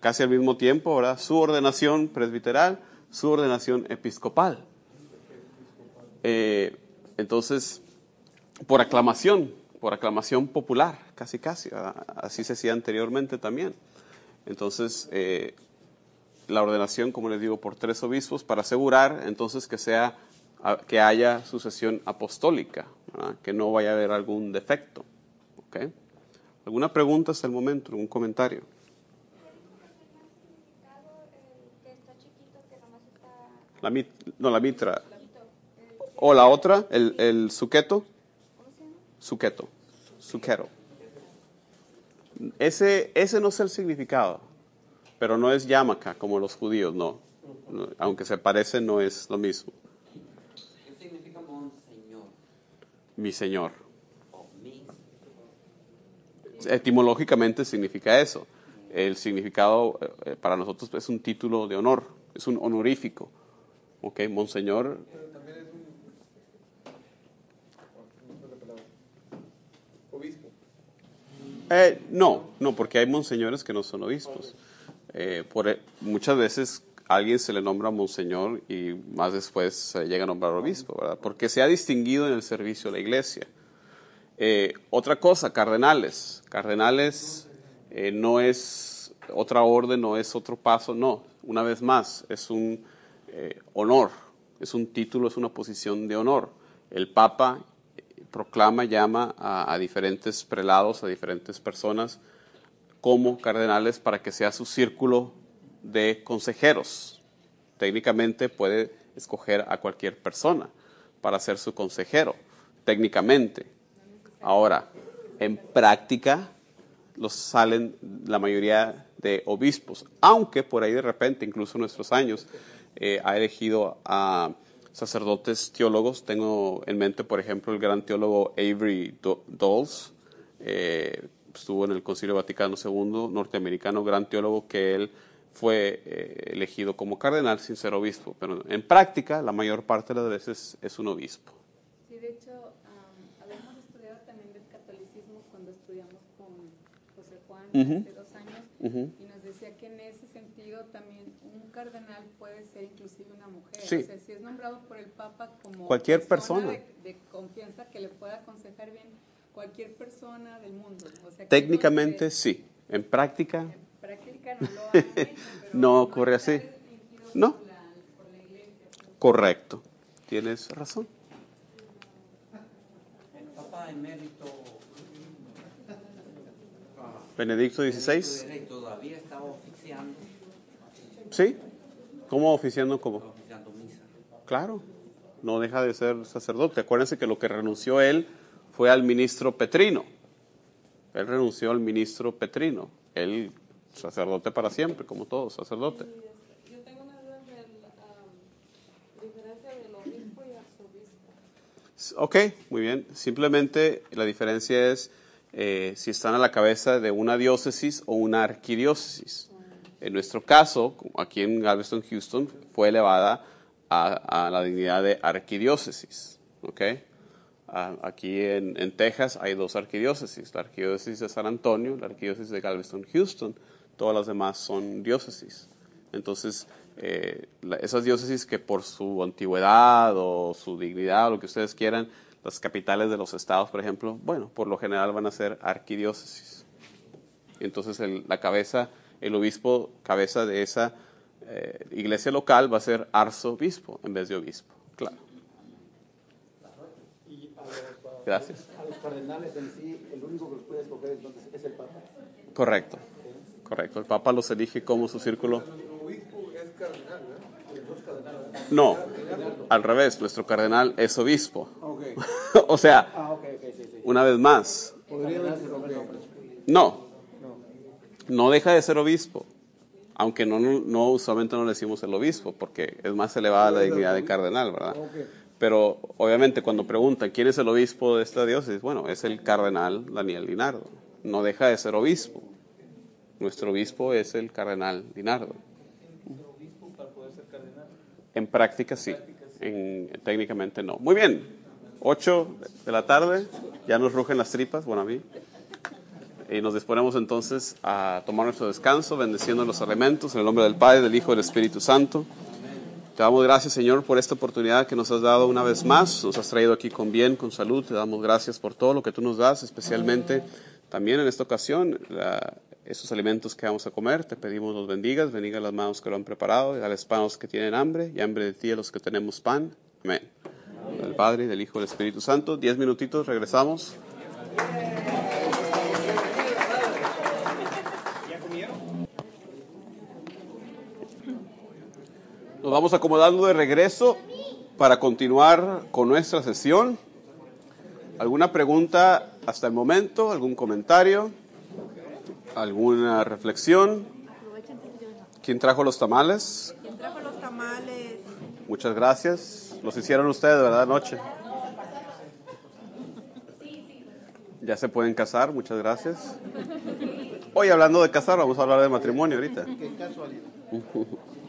casi al mismo tiempo, ¿verdad? su ordenación presbiteral, su ordenación episcopal. Eh, entonces, por aclamación, por aclamación popular, casi casi, así se hacía anteriormente también. Entonces, eh, la ordenación, como les digo, por tres obispos para asegurar entonces que sea que haya sucesión apostólica, ¿verdad? que no vaya a haber algún defecto. ¿ok? ¿Alguna pregunta hasta el momento? ¿Algún comentario? La, mit- no, la mitra. O la otra, el, el suqueto. Suqueto. Suquero. Ese, ese no es el significado, pero no es yamaka como los judíos, no. No, Aunque se parece, no es lo mismo. ¿Qué significa monseñor Mi señor. mi? Etimológicamente significa eso. El significado eh, para nosotros es un título de honor, es un honorífico. ¿Ok? Monseñor Pero también es un. no sé la palabra. Obispo. Eh, no, no, porque hay monseñores que no son obispos. Eh, por, e- muchas veces a alguien se le nombra monseñor y más después llega a nombrar obispo, ¿verdad? Porque se ha distinguido en el servicio de la iglesia. Eh, otra cosa, cardenales. Cardenales no es otra orden, no es otro paso, no. Una vez más, es un honor, es un título, es una posición de honor. El Papa proclama, llama a, diferentes prelados, a diferentes personas como cardenales para que sea su círculo de consejeros. Técnicamente puede escoger a cualquier persona para ser su consejero, técnicamente. Ahora, en práctica, los salen la mayoría de obispos, aunque por ahí de repente, incluso en nuestros años, eh, ha elegido a sacerdotes teólogos. Tengo en mente, por ejemplo, el gran teólogo Avery Do- Dulles, eh, estuvo en el Concilio Vaticano II, norteamericano, gran teólogo, que él fue eh, elegido como cardenal sin ser obispo, pero en práctica la mayor parte de las veces es un obispo. Sí, de hecho, am, habíamos estudiado también del catolicismo cuando estudiamos con José Juan Ujú. hace dos años y nos decía que en ese sentido también cardenal puede ser inclusive una mujer. Sí. O sea, si es nombrado por el Papa como Cualquier persona. De, de confianza que le pueda aconsejar bien cualquier persona del mundo. O sea, Técnicamente sí, en práctica en práctica no lo han hecho, pero no ocurre así. No, por la- por la iglesia. correcto, tienes razón. El Papa emérito Benedicto XVI, Benedicto todavía está oficiando, ¿sí? ¿Cómo oficiando? ¿Cómo? oficiando misa. Claro, no deja de ser sacerdote. Acuérdense que lo que renunció él fue al ministro Petrino. Él renunció al ministro Petrino. Él, sacerdote para siempre, como todos, sacerdote. Yo tengo una duda de la diferencia del obispo y arzobispo. Ok, muy bien. Simplemente la diferencia es eh, si están a la cabeza de una diócesis o una arquidiócesis. En nuestro caso, aquí en Galveston, Houston, fue elevada a, la dignidad de arquidiócesis. ¿ok? Ah, aquí en, Texas hay dos arquidiócesis, la arquidiócesis de San Antonio, la arquidiócesis de Galveston, Houston. Todas las demás son diócesis. Entonces, eh, esas diócesis que por su antigüedad o su dignidad o lo que ustedes quieran, las capitales de los estados, por ejemplo, bueno, por lo general van a ser arquidiócesis. Entonces, la cabeza, el obispo, cabeza de esa eh, iglesia local va a ser arzobispo en vez de obispo, claro. Y a los, Gracias. a los cardenales en sí, el único que los puede escoger entonces es el Papa. Correcto, correcto. El Papa los elige como su círculo. No, al revés, nuestro cardenal es obispo. O sea, Ah, sí, sí. una vez más, no, No. deja de ser obispo. Aunque no, no, no, usualmente no le decimos el obispo, porque es más elevada la dignidad de cardenal, ¿verdad? Ok. Pero obviamente cuando preguntan quién es el obispo de esta diócesis, bueno, es el cardenal Daniel Linardo. No deja de ser obispo. Nuestro obispo es el cardenal Linardo. En práctica sí, en, técnicamente no. Muy bien, 8 de la tarde, ya nos rugen las tripas, bueno a mí. Y nos disponemos entonces a tomar nuestro descanso, bendeciendo los elementos en el nombre del Padre, del Hijo y del Espíritu Santo. Te damos gracias, Señor, por esta oportunidad que nos has dado una vez más. Nos has traído aquí con bien, con salud. Te damos gracias por todo lo que tú nos das, especialmente también en esta ocasión, la- esos alimentos que vamos a comer. Te pedimos los bendigas, bendiga las manos que lo han preparado, y a los panos que tienen hambre y hambre de ti a los que tenemos pan. Amén. Del Padre, del Hijo del Espíritu Santo. Diez minutitos, regresamos. Nos vamos acomodando de regreso para continuar con nuestra sesión. ¿Alguna pregunta hasta el momento? ¿Algún comentario? ¿Alguna reflexión? ¿Quién trajo los tamales? ¿Quién trajo los tamales? Muchas gracias. Los hicieron ustedes, ¿verdad? Anoche. Ya se pueden casar, muchas gracias. Hoy hablando de casar, vamos a hablar de matrimonio ahorita. Qué casualidad.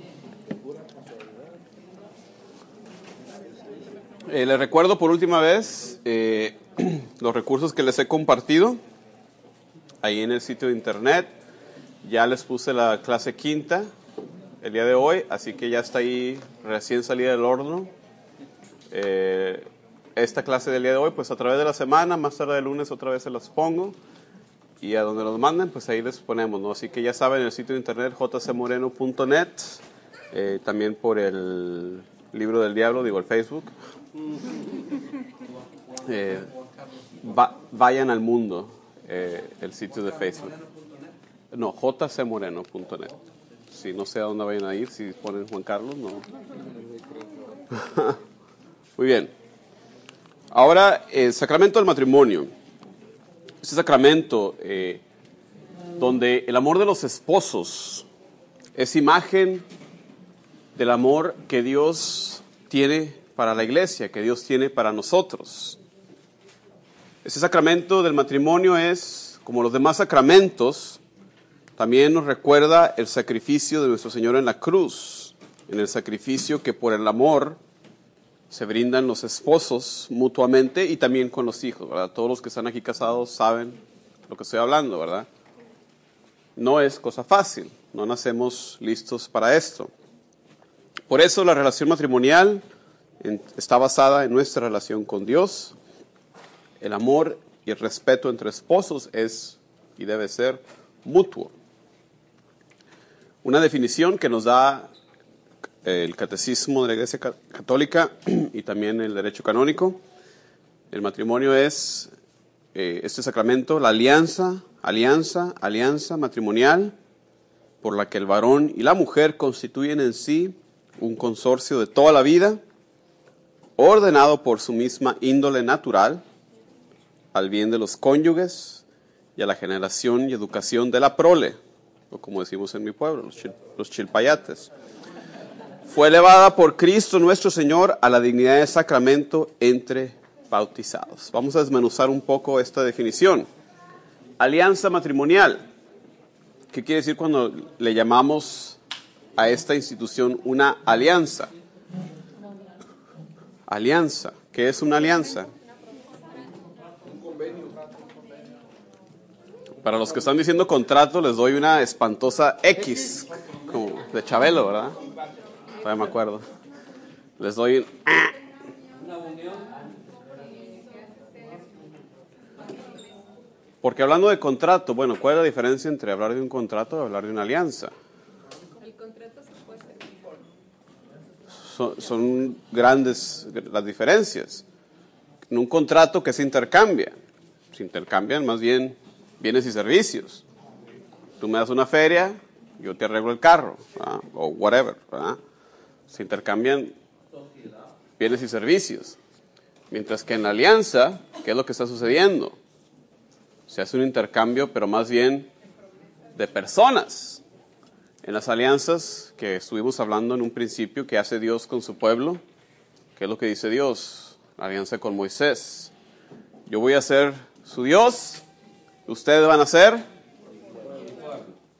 Eh, les recuerdo por última vez eh, los recursos que les he compartido ahí en el sitio de internet. Ya les puse la clase quinta el día de hoy, así que ya está ahí recién salida del horno. Eh, esta clase del día de hoy, pues a través de la semana, más tarde el lunes otra vez se las pongo. Y a donde los manden, pues ahí les ponemos, ¿no? Así que ya saben, en el sitio de internet jcmoreno.net, eh, también por el libro del diablo, digo, el Facebook. Eh, va- vayan al mundo, eh, el sitio de Facebook. No, jcmoreno.net. Si no sé a dónde vayan a ir, si ponen Juan Carlos, no. Muy bien. Ahora, el sacramento del matrimonio. Este sacramento eh, donde el amor de los esposos es imagen del amor que Dios tiene para la iglesia, que Dios tiene para nosotros. Ese sacramento del matrimonio es, como los demás sacramentos, también nos recuerda el sacrificio de nuestro Señor en la cruz, en el sacrificio que por el amor se brindan los esposos mutuamente y también con los hijos, ¿verdad? Todos los que están aquí casados saben lo que estoy hablando, ¿verdad? No es cosa fácil, no nacemos listos para esto. Por eso la relación matrimonial está basada en nuestra relación con Dios. El amor y el respeto entre esposos es y debe ser mutuo. Una definición que nos da el catecismo de la Iglesia Ca- Católica y también el derecho canónico. El matrimonio es eh, este sacramento, la alianza, alianza, alianza matrimonial por la que el varón y la mujer constituyen en sí un consorcio de toda la vida, ordenado por su misma índole natural, al bien de los cónyuges y a la generación y educación de la prole, o como decimos en mi pueblo, los, chil- los chilpayates fue elevada por Cristo nuestro Señor a la dignidad de sacramento entre bautizados. Vamos a desmenuzar un poco esta definición. Alianza matrimonial. ¿Qué quiere decir cuando le llamamos a esta institución una alianza? Alianza. ¿Qué es una alianza? Para los que están diciendo contrato, les doy una espantosa X, como de Chabelo, ¿verdad? Todavía me acuerdo. Les doy un... Porque hablando de contrato, bueno, ¿cuál es la diferencia entre hablar de un contrato y hablar de una alianza? El contrato se puede hacer Son, grandes las diferencias. En un contrato que se intercambia, se intercambian más bien bienes y servicios. Tú me das una feria, yo te arreglo el carro, o whatever. Se intercambian bienes y servicios. Mientras que en la alianza, ¿qué es lo que está sucediendo? Se hace un intercambio, pero más bien de personas. En las alianzas que estuvimos hablando en un principio, que hace Dios con su pueblo, ¿qué es lo que dice Dios? La alianza con Moisés. Yo voy a ser su Dios, ustedes van a ser.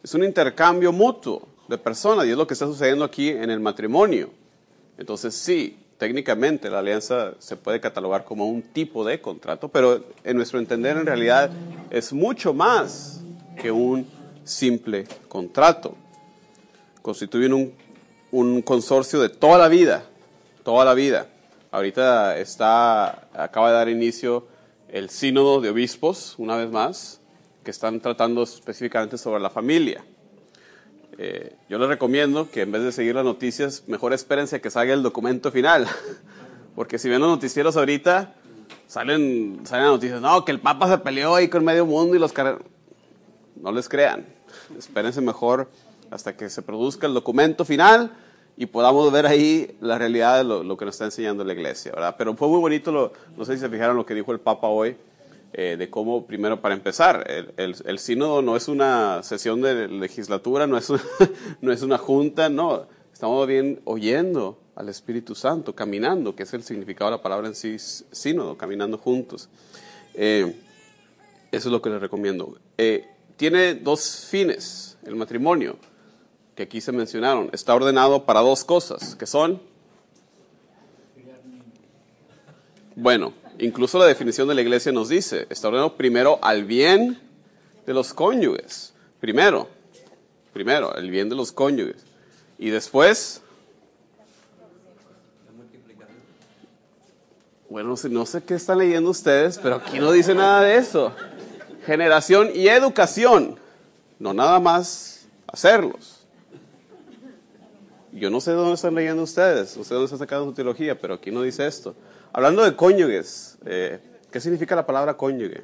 Es un intercambio mutuo de personas y es lo que está sucediendo aquí en el matrimonio. Entonces sí, técnicamente la alianza se puede catalogar como un tipo de contrato, pero en nuestro entender en realidad es mucho más que un simple contrato. Constituyen un, un consorcio de toda la vida, toda la vida. Ahorita está, acaba de dar inicio el sínodo de obispos, una vez más, que están tratando específicamente sobre la familia. Eh, yo les recomiendo que en vez de seguir las noticias, mejor espérense a que salga el documento final, Porque si ven los noticieros ahorita, salen, salen noticias, no, que el Papa se peleó ahí con medio mundo y los No les crean. Espérense mejor hasta que se produzca el documento final y podamos ver ahí la realidad de lo, lo, que nos está enseñando la iglesia, ¿verdad? Pero fue muy bonito, lo, no sé si se fijaron lo que dijo el Papa hoy, eh, de cómo, primero, para empezar, el, el, el, sínodo no es una sesión de legislatura, no es una, no es una junta, no, estamos bien oyendo al Espíritu Santo, caminando, que es el significado de la palabra en sí, sínodo, caminando juntos. Eh, eso es lo que les recomiendo. Eh, tiene dos fines el matrimonio que aquí se mencionaron, está ordenado para dos cosas, que son, bueno, incluso la definición de la iglesia nos dice, está ordenado primero al bien de los cónyuges, primero, primero, el bien de los cónyuges, y después, bueno, no sé, no sé qué están leyendo ustedes, pero aquí no dice nada de eso, generación y educación, no nada más hacerlos. Yo no sé dónde están leyendo ustedes, no sé dónde están sacando su teología, pero aquí no dice esto. Hablando de cónyuges, eh, ¿qué significa la palabra cónyuge?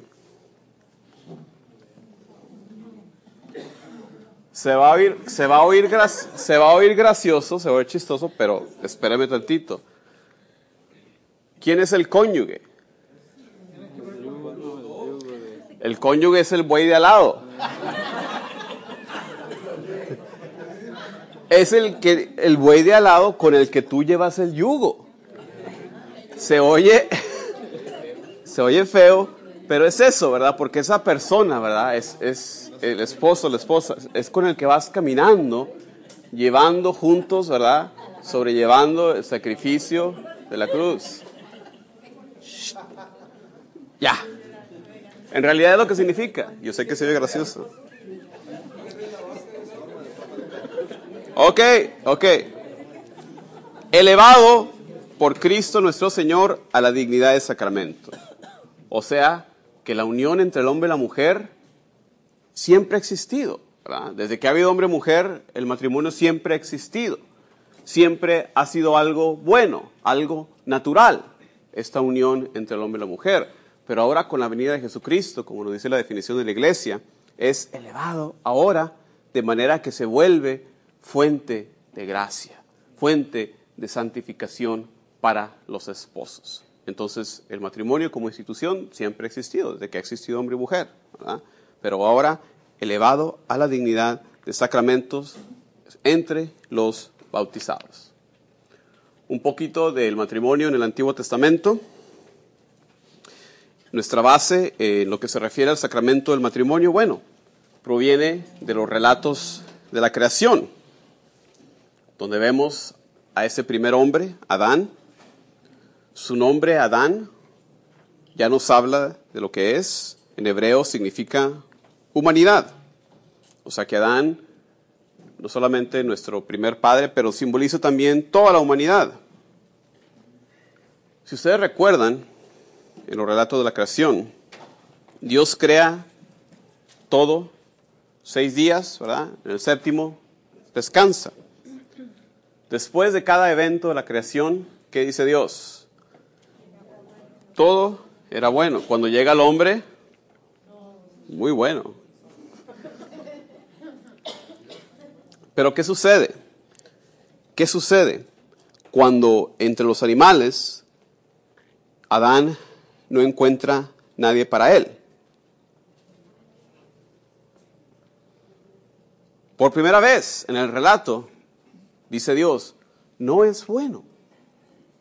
Se va, a oír, se, va a oír se va a oír gracioso, se va a oír chistoso, pero espérame tantito. ¿Quién es el cónyuge? El cónyuge es el buey de al lado. Es el, que, el buey de al lado con el que tú llevas el yugo. Se oye, se oye feo, pero es eso, ¿verdad? Porque esa persona, ¿verdad? Es, es el esposo, la esposa, es con el que vas caminando, llevando juntos, ¿verdad? Sobrellevando el sacrificio de la cruz. Ya. En realidad es lo que significa. Yo sé que se oye gracioso. Ok, ok. Elevado por Cristo nuestro Señor a la dignidad de sacramento. O sea, que la unión entre el hombre y la mujer siempre ha existido. ¿verdad? Desde que ha habido hombre y mujer, el matrimonio siempre ha existido. Siempre ha sido algo bueno, algo natural, esta unión entre el hombre y la mujer. Pero ahora con la venida de Jesucristo, como nos dice la definición de la iglesia, es elevado ahora de manera que se vuelve fuente de gracia, fuente de santificación para los esposos. Entonces, el matrimonio como institución siempre ha existido, desde que ha existido hombre y mujer, ¿verdad? pero ahora elevado a la dignidad de sacramentos entre los bautizados. Un poquito del matrimonio en el Antiguo Testamento. Nuestra base en lo que se refiere al sacramento del matrimonio, bueno, proviene de los relatos de la creación donde vemos a ese primer hombre, Adán. Su nombre, Adán, ya nos habla de lo que es. En hebreo significa humanidad. O sea que Adán, no solamente nuestro primer padre, pero simboliza también toda la humanidad. Si ustedes recuerdan, en los relatos de la creación, Dios crea todo, seis días, ¿verdad? En el séptimo descansa. Después de cada evento de la creación, ¿qué dice Dios? Todo era bueno. Cuando llega el hombre, muy bueno. Pero ¿qué sucede? ¿Qué sucede cuando entre los animales Adán no encuentra nadie para él? Por primera vez en el relato, dice Dios, no es bueno.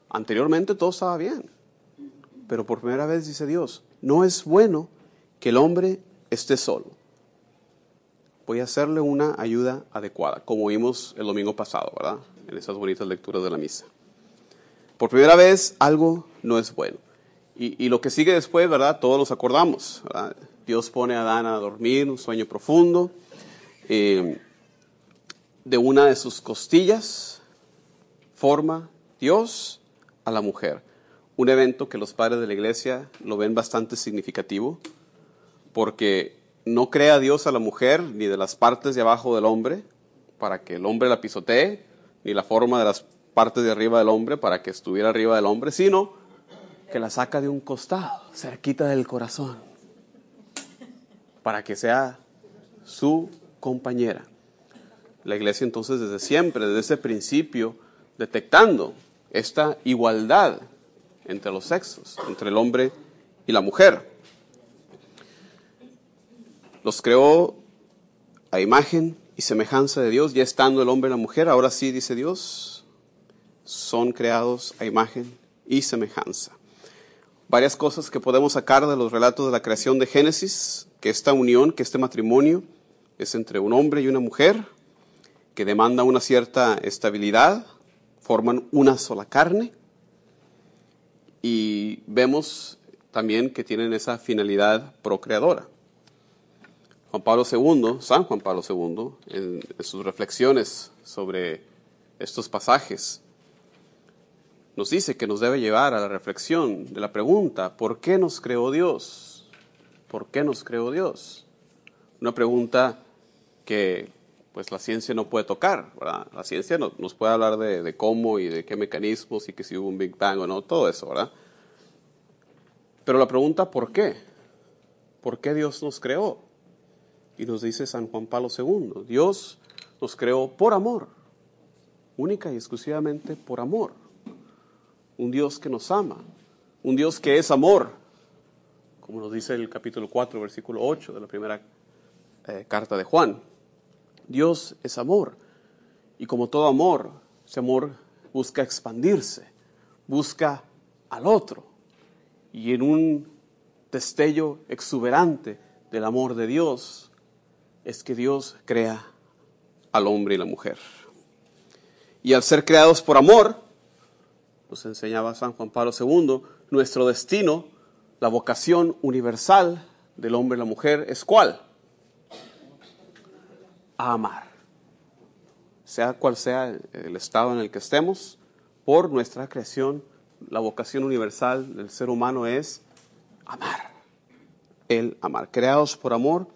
Anteriormente todo estaba bien, pero por primera vez dice Dios, no es bueno que el hombre esté solo. Voy a hacerle una ayuda adecuada, como vimos el domingo pasado, ¿verdad? En esas bonitas lecturas de la misa. Por primera vez algo no es bueno. Y, lo que sigue después, ¿verdad? Todos nos acordamos. Dios pone a Adán a dormir, un sueño profundo. Eh, de una de sus costillas forma Dios a la mujer. Un evento que los padres de la iglesia lo ven bastante significativo, porque no crea Dios a la mujer ni de las partes de abajo del hombre, para que el hombre la pisotee, ni la forma de las parte de arriba del hombre para que estuviera arriba del hombre, sino que la saca de un costado, cerquita del corazón, para que sea su compañera. La iglesia entonces desde siempre, desde ese principio, detectando esta igualdad entre los sexos, entre el hombre y la mujer. Los creó a imagen y semejanza de Dios, ya estando el hombre y la mujer, ahora sí, dice Dios, son creados a imagen y semejanza. Varias cosas que podemos sacar de los relatos de la creación de Génesis, que esta unión, que este matrimonio es entre un hombre y una mujer, que demanda una cierta estabilidad, forman una sola carne, y vemos también que tienen esa finalidad procreadora. Juan Pablo II, San Juan Pablo II, en, en sus reflexiones sobre estos pasajes, nos dice que nos debe llevar a la reflexión de la pregunta, ¿por qué nos creó Dios? ¿Por qué nos creó Dios? Una pregunta que pues la ciencia no puede tocar, ¿verdad? La ciencia no- nos puede hablar de, cómo y de qué mecanismos y que si hubo un Big Bang o no, todo eso, ¿verdad? Pero la pregunta, ¿por qué? ¿Por qué Dios nos creó? Y nos dice San Juan Pablo II, Dios nos creó por amor, única y exclusivamente por amor. Un Dios que nos ama, un Dios que es amor, como nos dice el capítulo 4, versículo 8 de la primera eh, carta de Juan. Dios es amor. Y como todo amor, ese amor busca expandirse, busca al otro. Y en un destello exuberante del amor de Dios, es que Dios crea al hombre y la mujer. Y al ser creados por amor, nos enseñaba San Juan Pablo II, nuestro destino, la vocación universal del hombre y la mujer es cuál? A amar. Sea cual sea el estado en el que estemos, por nuestra creación, la vocación universal del ser humano es amar. El amar. Creados por amor,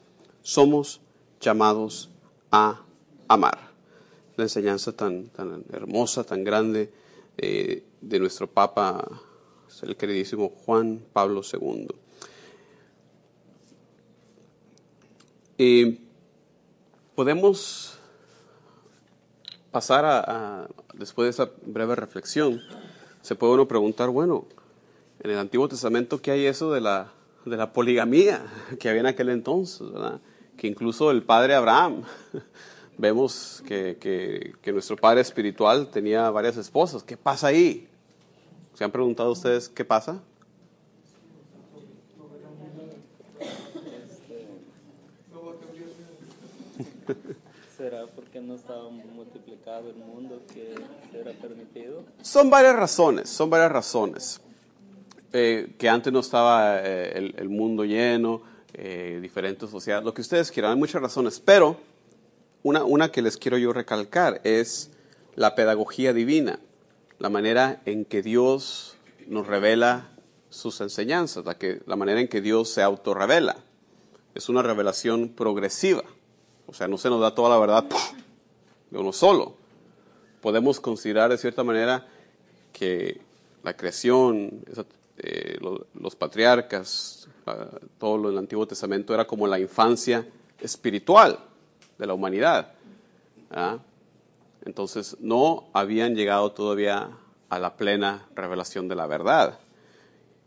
somos llamados a amar. La enseñanza tan, tan hermosa, tan grande eh, de nuestro Papa, el queridísimo Juan Pablo II. Y podemos pasar a, después de esa breve reflexión, se puede uno preguntar, bueno, en el Antiguo Testamento, ¿qué hay eso de la, de la poligamía que había en aquel entonces? Que incluso el padre Abraham, vemos que, que- que nuestro padre espiritual tenía varias esposas. ¿Qué pasa ahí? ¿Se han preguntado ustedes qué pasa? ¿Será porque no estaba multiplicado el mundo que era permitido? Son varias razones, son varias razones. Eh, que antes no estaba eh, el, el mundo lleno, eh, diferentes sociedades, lo que ustedes quieran, hay muchas razones, pero una, una que les quiero yo recalcar es la pedagogía divina, la manera en que Dios nos revela sus enseñanzas, la, que, la manera en que Dios se autorrevela. Es una revelación progresiva, o sea, no se nos da toda la verdad. de uno solo. Podemos considerar de cierta manera que la creación, eh, lo- los patriarcas, todo lo del Antiguo Testamento era como la infancia espiritual de la humanidad. ¿ah? Entonces no habían llegado todavía a la plena revelación de la verdad.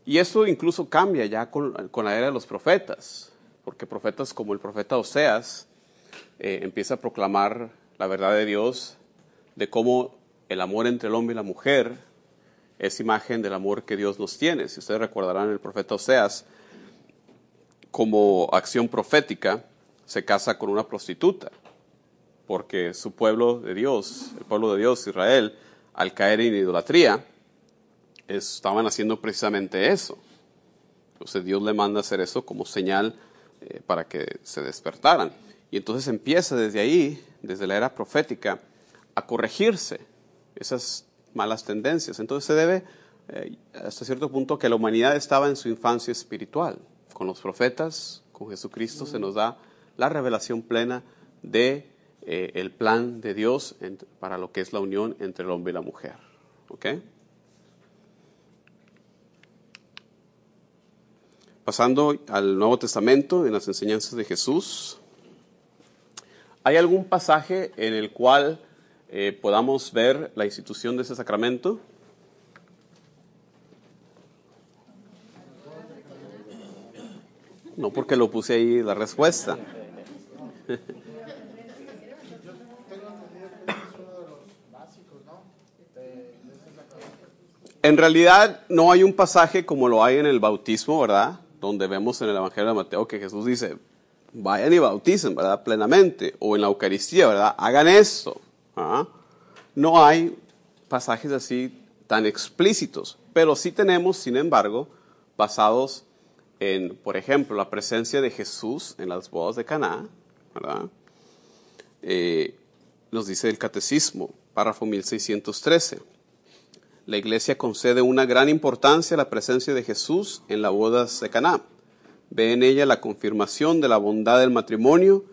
Y eso incluso cambia ya con, con la era de los profetas, porque profetas como el profeta Oseas eh, empieza a proclamar la verdad de Dios de cómo el amor entre el hombre y la mujer es imagen del amor que Dios nos tiene. Si ustedes recordarán, el profeta Oseas, como acción profética, se casa con una prostituta, porque su pueblo de Dios, el pueblo de Dios, Israel, al caer en idolatría, estaban haciendo precisamente eso. Entonces Dios le manda hacer eso como señal eh, para que se despertaran. Y entonces empieza desde ahí, desde la era profética, a corregirse esas malas tendencias. Entonces se debe eh, hasta cierto punto que la humanidad estaba en su infancia espiritual. Con los profetas, con Jesucristo se nos da la revelación plena de eh, el plan de Dios para lo que es la unión entre el hombre y la mujer. ¿Ok? Pasando al Nuevo Testamento, en las enseñanzas de Jesús, ¿hay algún pasaje en el cual eh, podamos ver la institución de ese sacramento? No porque lo puse ahí la respuesta. En realidad no hay un pasaje como lo hay en el bautismo, ¿verdad? Donde vemos en el Evangelio de Mateo que Jesús dice, vayan y bauticen, ¿verdad? Plenamente. O en la Eucaristía, ¿verdad? Hagan esto. ¿ah? No hay pasajes así tan explícitos, pero sí tenemos, sin embargo, basados en, por ejemplo, la presencia de Jesús en las bodas de Caná, ¿verdad? Eh, nos dice el Catecismo, párrafo 1613. La Iglesia concede una gran importancia a la presencia de Jesús en las bodas de Caná. Ve en ella la confirmación de la bondad del matrimonio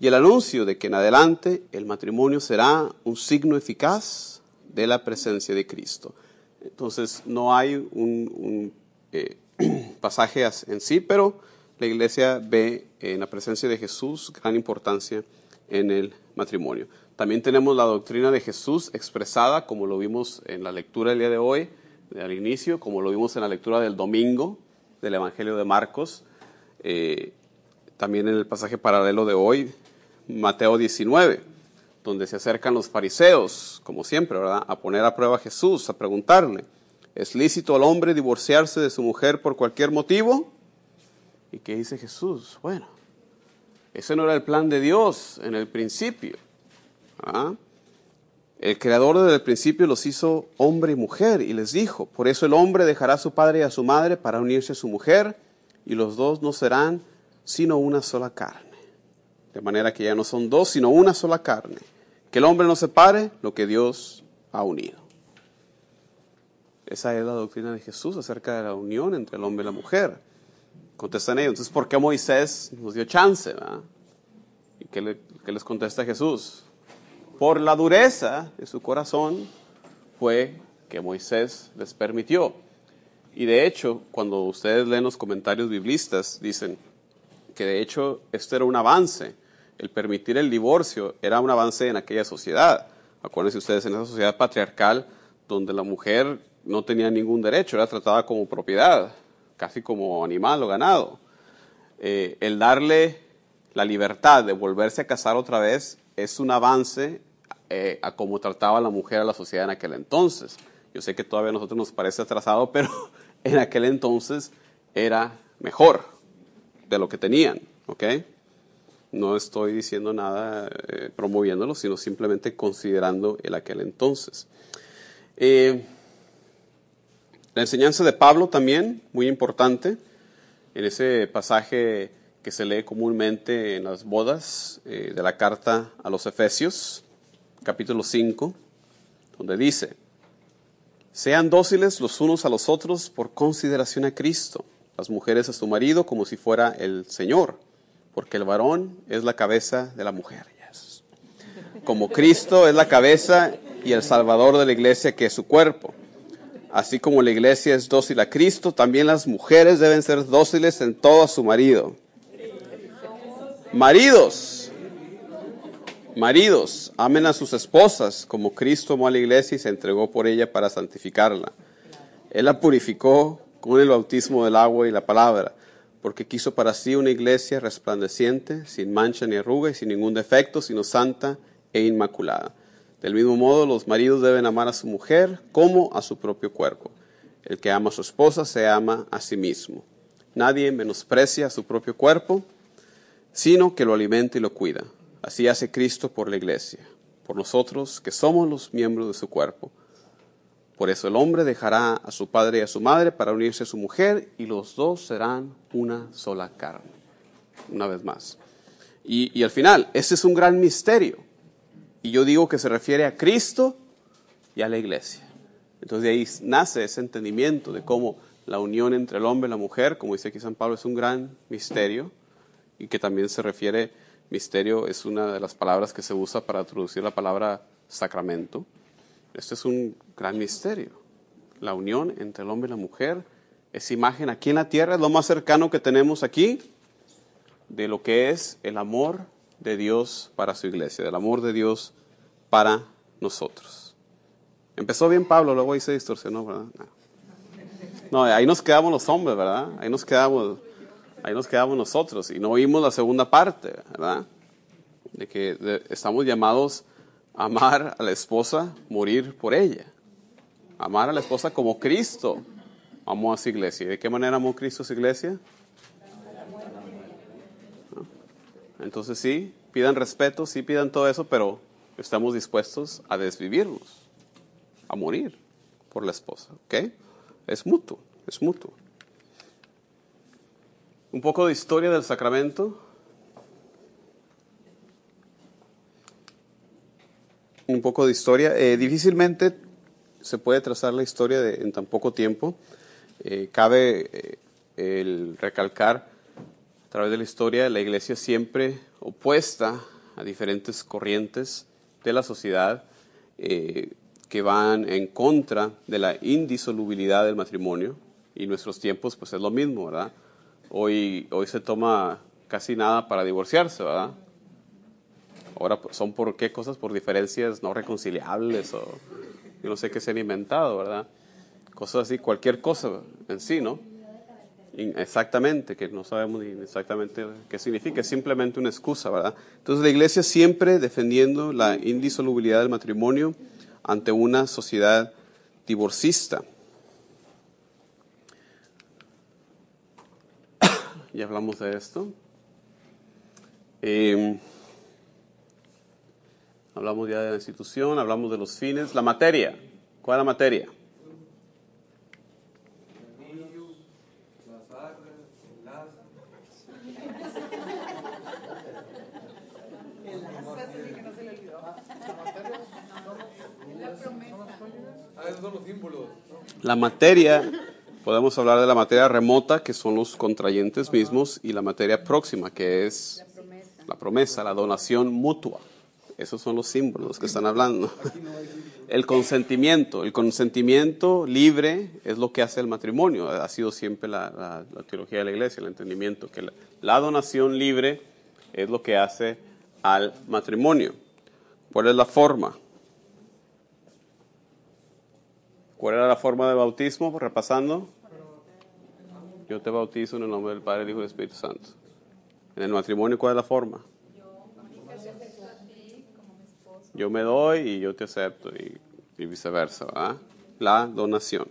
y el anuncio de que en adelante el matrimonio será un signo eficaz de la presencia de Cristo. Entonces no hay un, eh, pasaje as- en sí, pero la iglesia ve en la presencia de Jesús gran importancia en el matrimonio. También tenemos la doctrina de Jesús expresada, como lo vimos en la lectura del día de hoy, al inicio, como lo vimos en la lectura del domingo del Evangelio de Marcos, eh, también en el pasaje paralelo de hoy, Mateo 19, donde se acercan los fariseos, como siempre, ¿verdad? A poner a prueba a Jesús, a preguntarle, ¿es lícito al hombre divorciarse de su mujer por cualquier motivo? ¿Y qué dice Jesús? Bueno, ese no era el plan de Dios en el principio. ¿ah? El creador desde el principio los hizo hombre y mujer y les dijo, por eso el hombre dejará a su padre y a su madre para unirse a su mujer y los dos no serán sino una sola carne. De manera que ya no son dos, sino una sola carne. Que el hombre no separe lo que Dios ha unido. Esa es la doctrina de Jesús acerca de la unión entre el hombre y la mujer. Contestan ellos, entonces, ¿por qué Moisés nos dio chance? ¿Y qué les contesta Jesús? Por la dureza de su corazón fue que Moisés les permitió. Y de hecho, cuando ustedes leen los comentarios biblistas, dicen que de hecho esto era un avance. El permitir el divorcio era un avance en aquella sociedad. Acuérdense ustedes, en esa sociedad patriarcal, donde la mujer no tenía ningún derecho, era tratada como propiedad, casi como animal o ganado. Eh, el darle la libertad de volverse a casar otra vez es un avance eh, a cómo trataba la mujer a la sociedad en aquel entonces. Yo sé que todavía a nosotros nos parece atrasado, pero en aquel entonces era mejor de lo que tenían, ¿ok? No estoy diciendo nada eh, promoviéndolo, sino simplemente considerando el aquel entonces. Eh, la enseñanza de Pablo también, muy importante, en ese pasaje que se lee comúnmente en las bodas eh, de la carta a los Efesios, capítulo 5, donde dice, sean dóciles los unos a los otros por consideración a Cristo, las mujeres a su marido como si fuera el Señor, porque el varón es la cabeza de la mujer. Como Cristo es la cabeza y el Salvador de la iglesia que es su cuerpo. Así como la iglesia es dócil a Cristo, también las mujeres deben ser dóciles en todo a su marido. Maridos, maridos, amen a sus esposas como Cristo amó a la iglesia y se entregó por ella para santificarla. Él la purificó con el bautismo del agua y la palabra, porque quiso para sí una iglesia resplandeciente, sin mancha ni arruga y sin ningún defecto, sino santa e inmaculada. Del mismo modo, los maridos deben amar a su mujer como a su propio cuerpo. El que ama a su esposa se ama a sí mismo. Nadie menosprecia a su propio cuerpo, sino que lo alimenta y lo cuida. Así hace Cristo por la iglesia, por nosotros que somos los miembros de su cuerpo. Por eso el hombre dejará a su padre y a su madre para unirse a su mujer y los dos serán una sola carne. Una vez más. Y, al final, ese es un gran misterio. Y yo digo que se refiere a Cristo y a la iglesia. Entonces de ahí nace ese entendimiento de cómo la unión entre el hombre y la mujer, como dice aquí San Pablo, es un gran misterio y que también se refiere Misterio es una de las palabras que se usa para traducir la palabra sacramento. Este es un gran misterio. La unión entre el hombre y la mujer es imagen aquí en la tierra, lo más cercano que tenemos aquí de lo que es el amor de Dios para su iglesia, del amor de Dios para nosotros. Empezó bien Pablo, luego ahí se distorsionó, ¿verdad? No, ahí nos quedamos los hombres, ¿verdad? Ahí nos quedamos, ahí nos quedamos nosotros y no oímos la segunda parte, ¿verdad? De que estamos llamados a amar a la esposa, morir por ella. Amar a la esposa como Cristo amó a su iglesia. ¿Y de qué manera amó Cristo a su iglesia? Entonces sí, pidan respeto, sí pidan todo eso, pero estamos dispuestos a desvivirnos, a morir por la esposa, ¿ok? Es mutuo, es mutuo. Un poco de historia del sacramento. Un poco de historia. Eh, difícilmente se puede trazar la historia en tan poco tiempo. Eh, cabe eh, el recalcar a través de la historia la iglesia siempre opuesta a diferentes corrientes de la sociedad eh, que van en contra de la indisolubilidad del matrimonio y nuestros tiempos pues es lo mismo, ¿verdad? Hoy, hoy se toma casi nada para divorciarse, ¿verdad? Ahora son por qué cosas, por diferencias no reconciliables o yo no sé qué se han inventado, ¿verdad? Cosas así, cualquier cosa en sí, ¿no? Exactamente, que no sabemos exactamente qué significa, es simplemente una excusa, ¿verdad? Entonces la iglesia siempre defendiendo la indisolubilidad del matrimonio ante una sociedad divorcista. Ya hablamos de esto. Eh, hablamos ya de la institución, hablamos de los fines. La materia, ¿cuál es la materia? La materia, podemos hablar de la materia remota, que son los contrayentes mismos, y la materia próxima, que es la promesa, la donación mutua. Esos son los símbolos que están hablando. El consentimiento, el consentimiento libre es lo que hace el matrimonio. Ha sido siempre la, la- teología de la iglesia, el entendimiento, que la donación libre es lo que hace al matrimonio. ¿Cuál es la forma? ¿Cuál era la forma de bautismo? Repasando. Yo te bautizo en el nombre del Padre, Hijo y Espíritu Santo. En el matrimonio, ¿cuál es la forma? Yo me doy y yo te acepto y, viceversa, ¿verdad? La donación.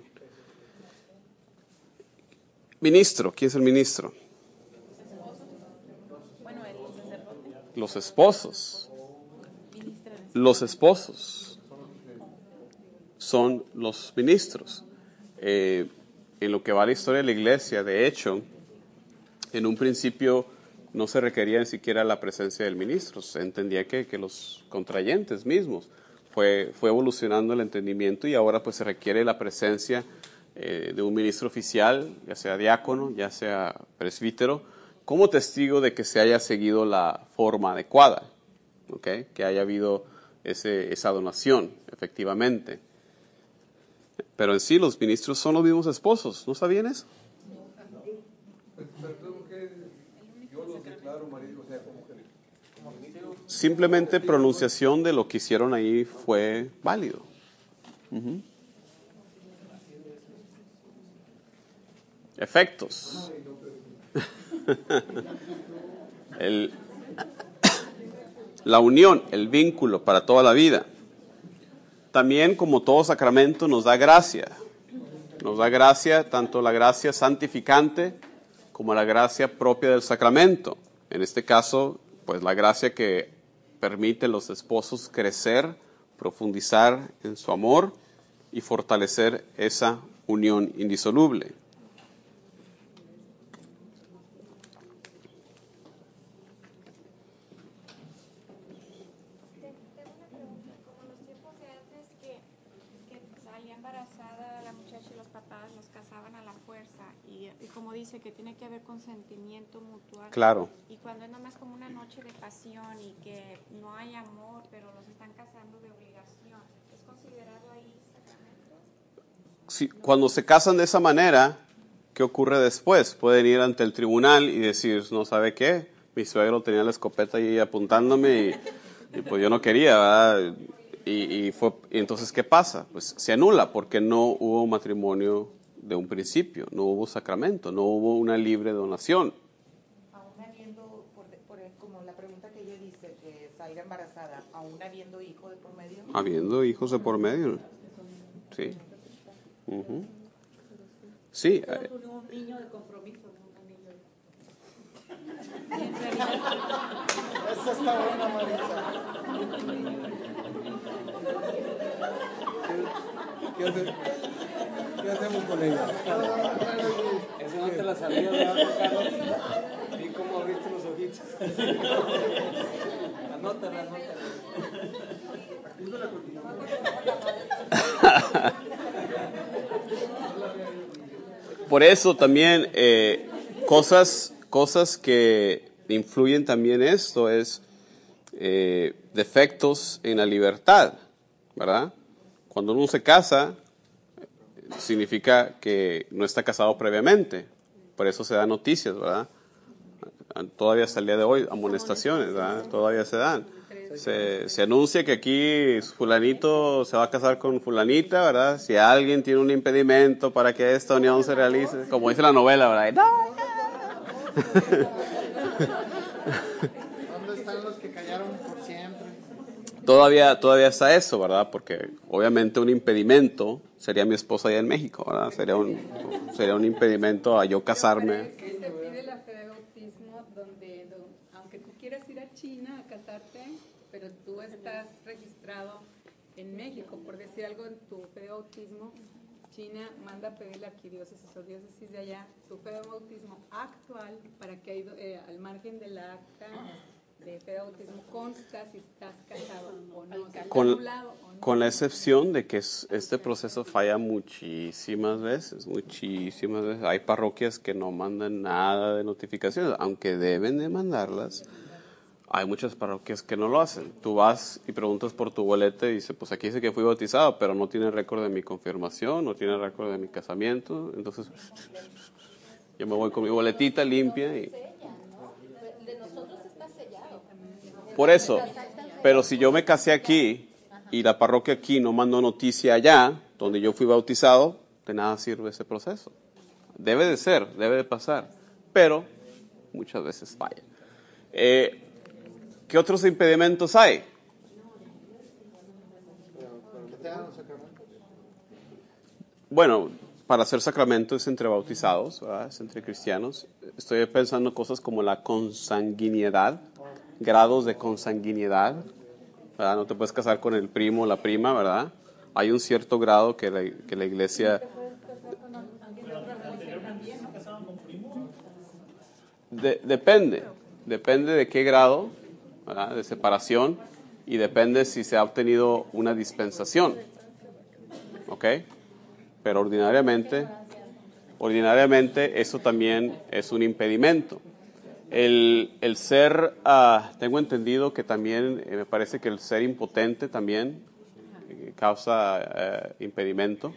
Ministro, ¿quién es el ministro? Los esposos. Los esposos son los ministros. Eh, en lo que va la historia de la iglesia, de hecho, en un principio no se requería ni siquiera la presencia del ministro, se entendía que, que los contrayentes mismos. Fue, fue evolucionando el entendimiento y ahora pues se requiere la presencia eh, de un ministro oficial, ya sea diácono, ya sea presbítero, como testigo de que se haya seguido la forma adecuada, ¿ok? que haya habido ese, esa donación, efectivamente. Pero en sí los ministros son los mismos esposos, ¿no sabían eso? Simplemente pronunciación de lo que hicieron ahí fue válido. Efectos. El- la unión, el vínculo para toda la vida. También, como todo sacramento, nos da gracia. Nos da gracia, tanto la gracia santificante como la gracia propia del sacramento. En este caso, pues la gracia que permite a los esposos crecer, profundizar en su amor y fortalecer esa unión indisoluble. Tengo una pregunta, como los tiempos de antes que, que salía embarazada la muchacha y los papás los casaban a la fuerza y, y como como dice, que tiene que haber consentimiento mutual. Claro. Y cuando es nomás como una noche de pasión y que no hay amor, pero los están casando de obligación, ¿es considerado ahí sacramento? Si, cuando se casan de esa manera, ¿qué ocurre después? Pueden ir ante el tribunal y decir, no sabe qué, mi suegro tenía la escopeta ahí apuntándome y, y pues yo no quería, ¿verdad? Y, y fue, y entonces, ¿qué pasa? Pues se anula porque no hubo matrimonio de un principio, no hubo sacramento, no hubo una libre donación. Aún habiendo, por, por el- como la pregunta que ella dice, que salga embarazada, aún habiendo hijo de por medio. Habiendo hijos de por medio. Sí. Sí. eh, un niño de compromiso, no un anillo. Esa está buena, Marisa. ¿Qué, hace- qué hacemos con ella? Eso no te la sabías, ¿verdad, Carlos? Vi cómo abriste los ojitos. Anótala, anótala. Por eso también eh, cosas, cosas que influyen también esto es eh, defectos en la libertad, ¿verdad? Cuando uno se casa, significa que no está casado previamente. Por eso se dan noticias, ¿verdad? Todavía hasta el día de hoy, amonestaciones, ¿verdad? Todavía se dan. Se, se anuncia que aquí fulanito se va a casar con fulanita, ¿verdad? Si alguien tiene un impedimento para que esta unión se realice, como dice la novela, ¿verdad? ¿Dónde están los que callaron? Todavía, todavía está eso, ¿verdad? Porque obviamente un impedimento sería mi esposa allá en México, ¿verdad? Sería un, sería un impedimento a yo casarme. Que se pide la fe de bautismo donde, do- aunque tú quieras ir a China a casarte, pero tú estás registrado en México, por decir algo en tu fe de bautismo, China manda a pedir la arquidiócesis o diócesis de allá tu fe de bautismo actual para que eh, al margen de la acta de fe de bautismo consta si estás casado o no, si Con, anulado o no. con la excepción de que es- este proceso falla muchísimas veces, muchísimas veces. Hay parroquias que no mandan nada de notificaciones, aunque deben de mandarlas. Hay muchas parroquias que no lo hacen. Tú vas y preguntas por tu boleta y dice, pues aquí dice que fui bautizado, pero no tiene récord de mi confirmación, no tiene récord de mi casamiento. Entonces, yo me voy con mi boletita limpia y... De nosotros está sellado. Por eso, pero si yo me casé aquí y la parroquia aquí no mandó noticia allá, donde yo fui bautizado, de nada sirve ese proceso. Debe de ser, debe de pasar, pero muchas veces falla. Eh, ¿Qué otros impedimentos hay? Bueno, para hacer sacramento es entre bautizados, ¿verdad? es entre cristianos. Estoy pensando en cosas como la consanguinidad, grados de consanguinidad. No te puedes casar con el primo o la prima, ¿verdad? Hay un cierto grado que la, que la iglesia... De- depende, depende de qué grado de separación y depende si se ha obtenido una dispensación. ¿Ok? Pero ordinariamente, ordinariamente eso también es un impedimento. El, el ser, ah, tengo entendido que también, eh, me parece que el ser impotente también eh, causa eh, impedimento.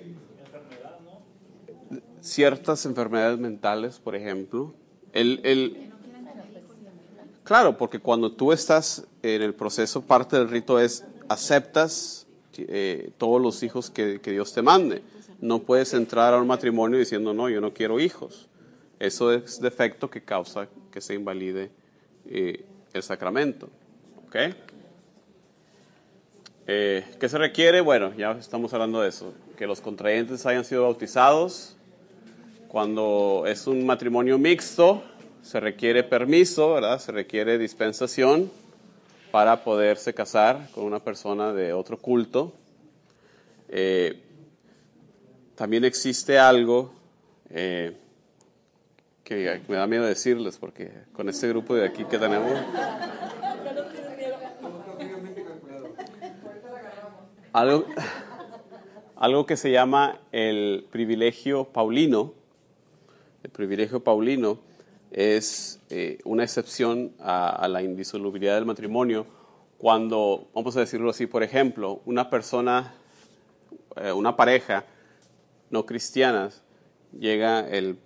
Ciertas enfermedades mentales, por ejemplo. El, el, claro, porque cuando tú estás en el proceso, parte del rito es aceptas eh, todos los hijos que, que Dios te mande. No puedes entrar a un matrimonio diciendo, no, yo no quiero hijos. Eso es defecto que causa que se invalide eh, el sacramento. ¿Ok? Eh, ¿Qué se requiere? Bueno, ya estamos hablando de eso. Que los contrayentes hayan sido bautizados. Cuando es un matrimonio mixto, se requiere permiso, ¿verdad? Se requiere dispensación para poderse casar con una persona de otro culto. Eh, también existe algo eh, que me da miedo decirles, porque con este grupo de aquí que tenemos, algo, algo que se llama el privilegio paulino, el privilegio paulino es eh, una excepción a, la indisolubilidad del matrimonio cuando, vamos a decirlo así, por ejemplo, una persona, eh, una pareja no cristiana, llega el,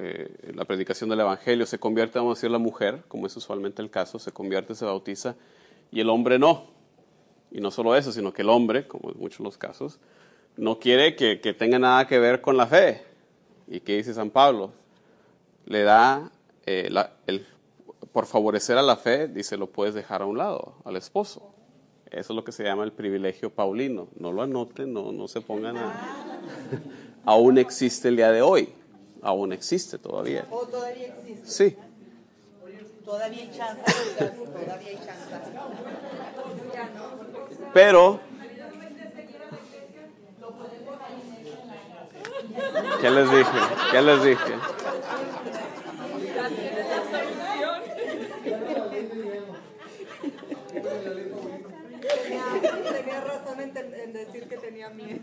eh, la predicación del Evangelio, se convierte, vamos a decir, la mujer, como es usualmente el caso, se convierte, se bautiza, y el hombre no. Y no solo eso, sino que el hombre, como en muchos los casos, no quiere que, que tenga nada que ver con la fe. ¿Y qué dice San Pablo? Le da eh, el, por favorecer a la fe, dice, lo puedes dejar a un lado, al esposo. Eso es lo que se llama el privilegio paulino. No lo anoten, no, no se pongan a... Aún existe el día de hoy. Aún existe todavía. ¿O todavía existe? Sí. Todavía hay chance, todavía hay chance. Pero, ¿qué les dije? ¿Qué les dije? En decir que tenía miedo.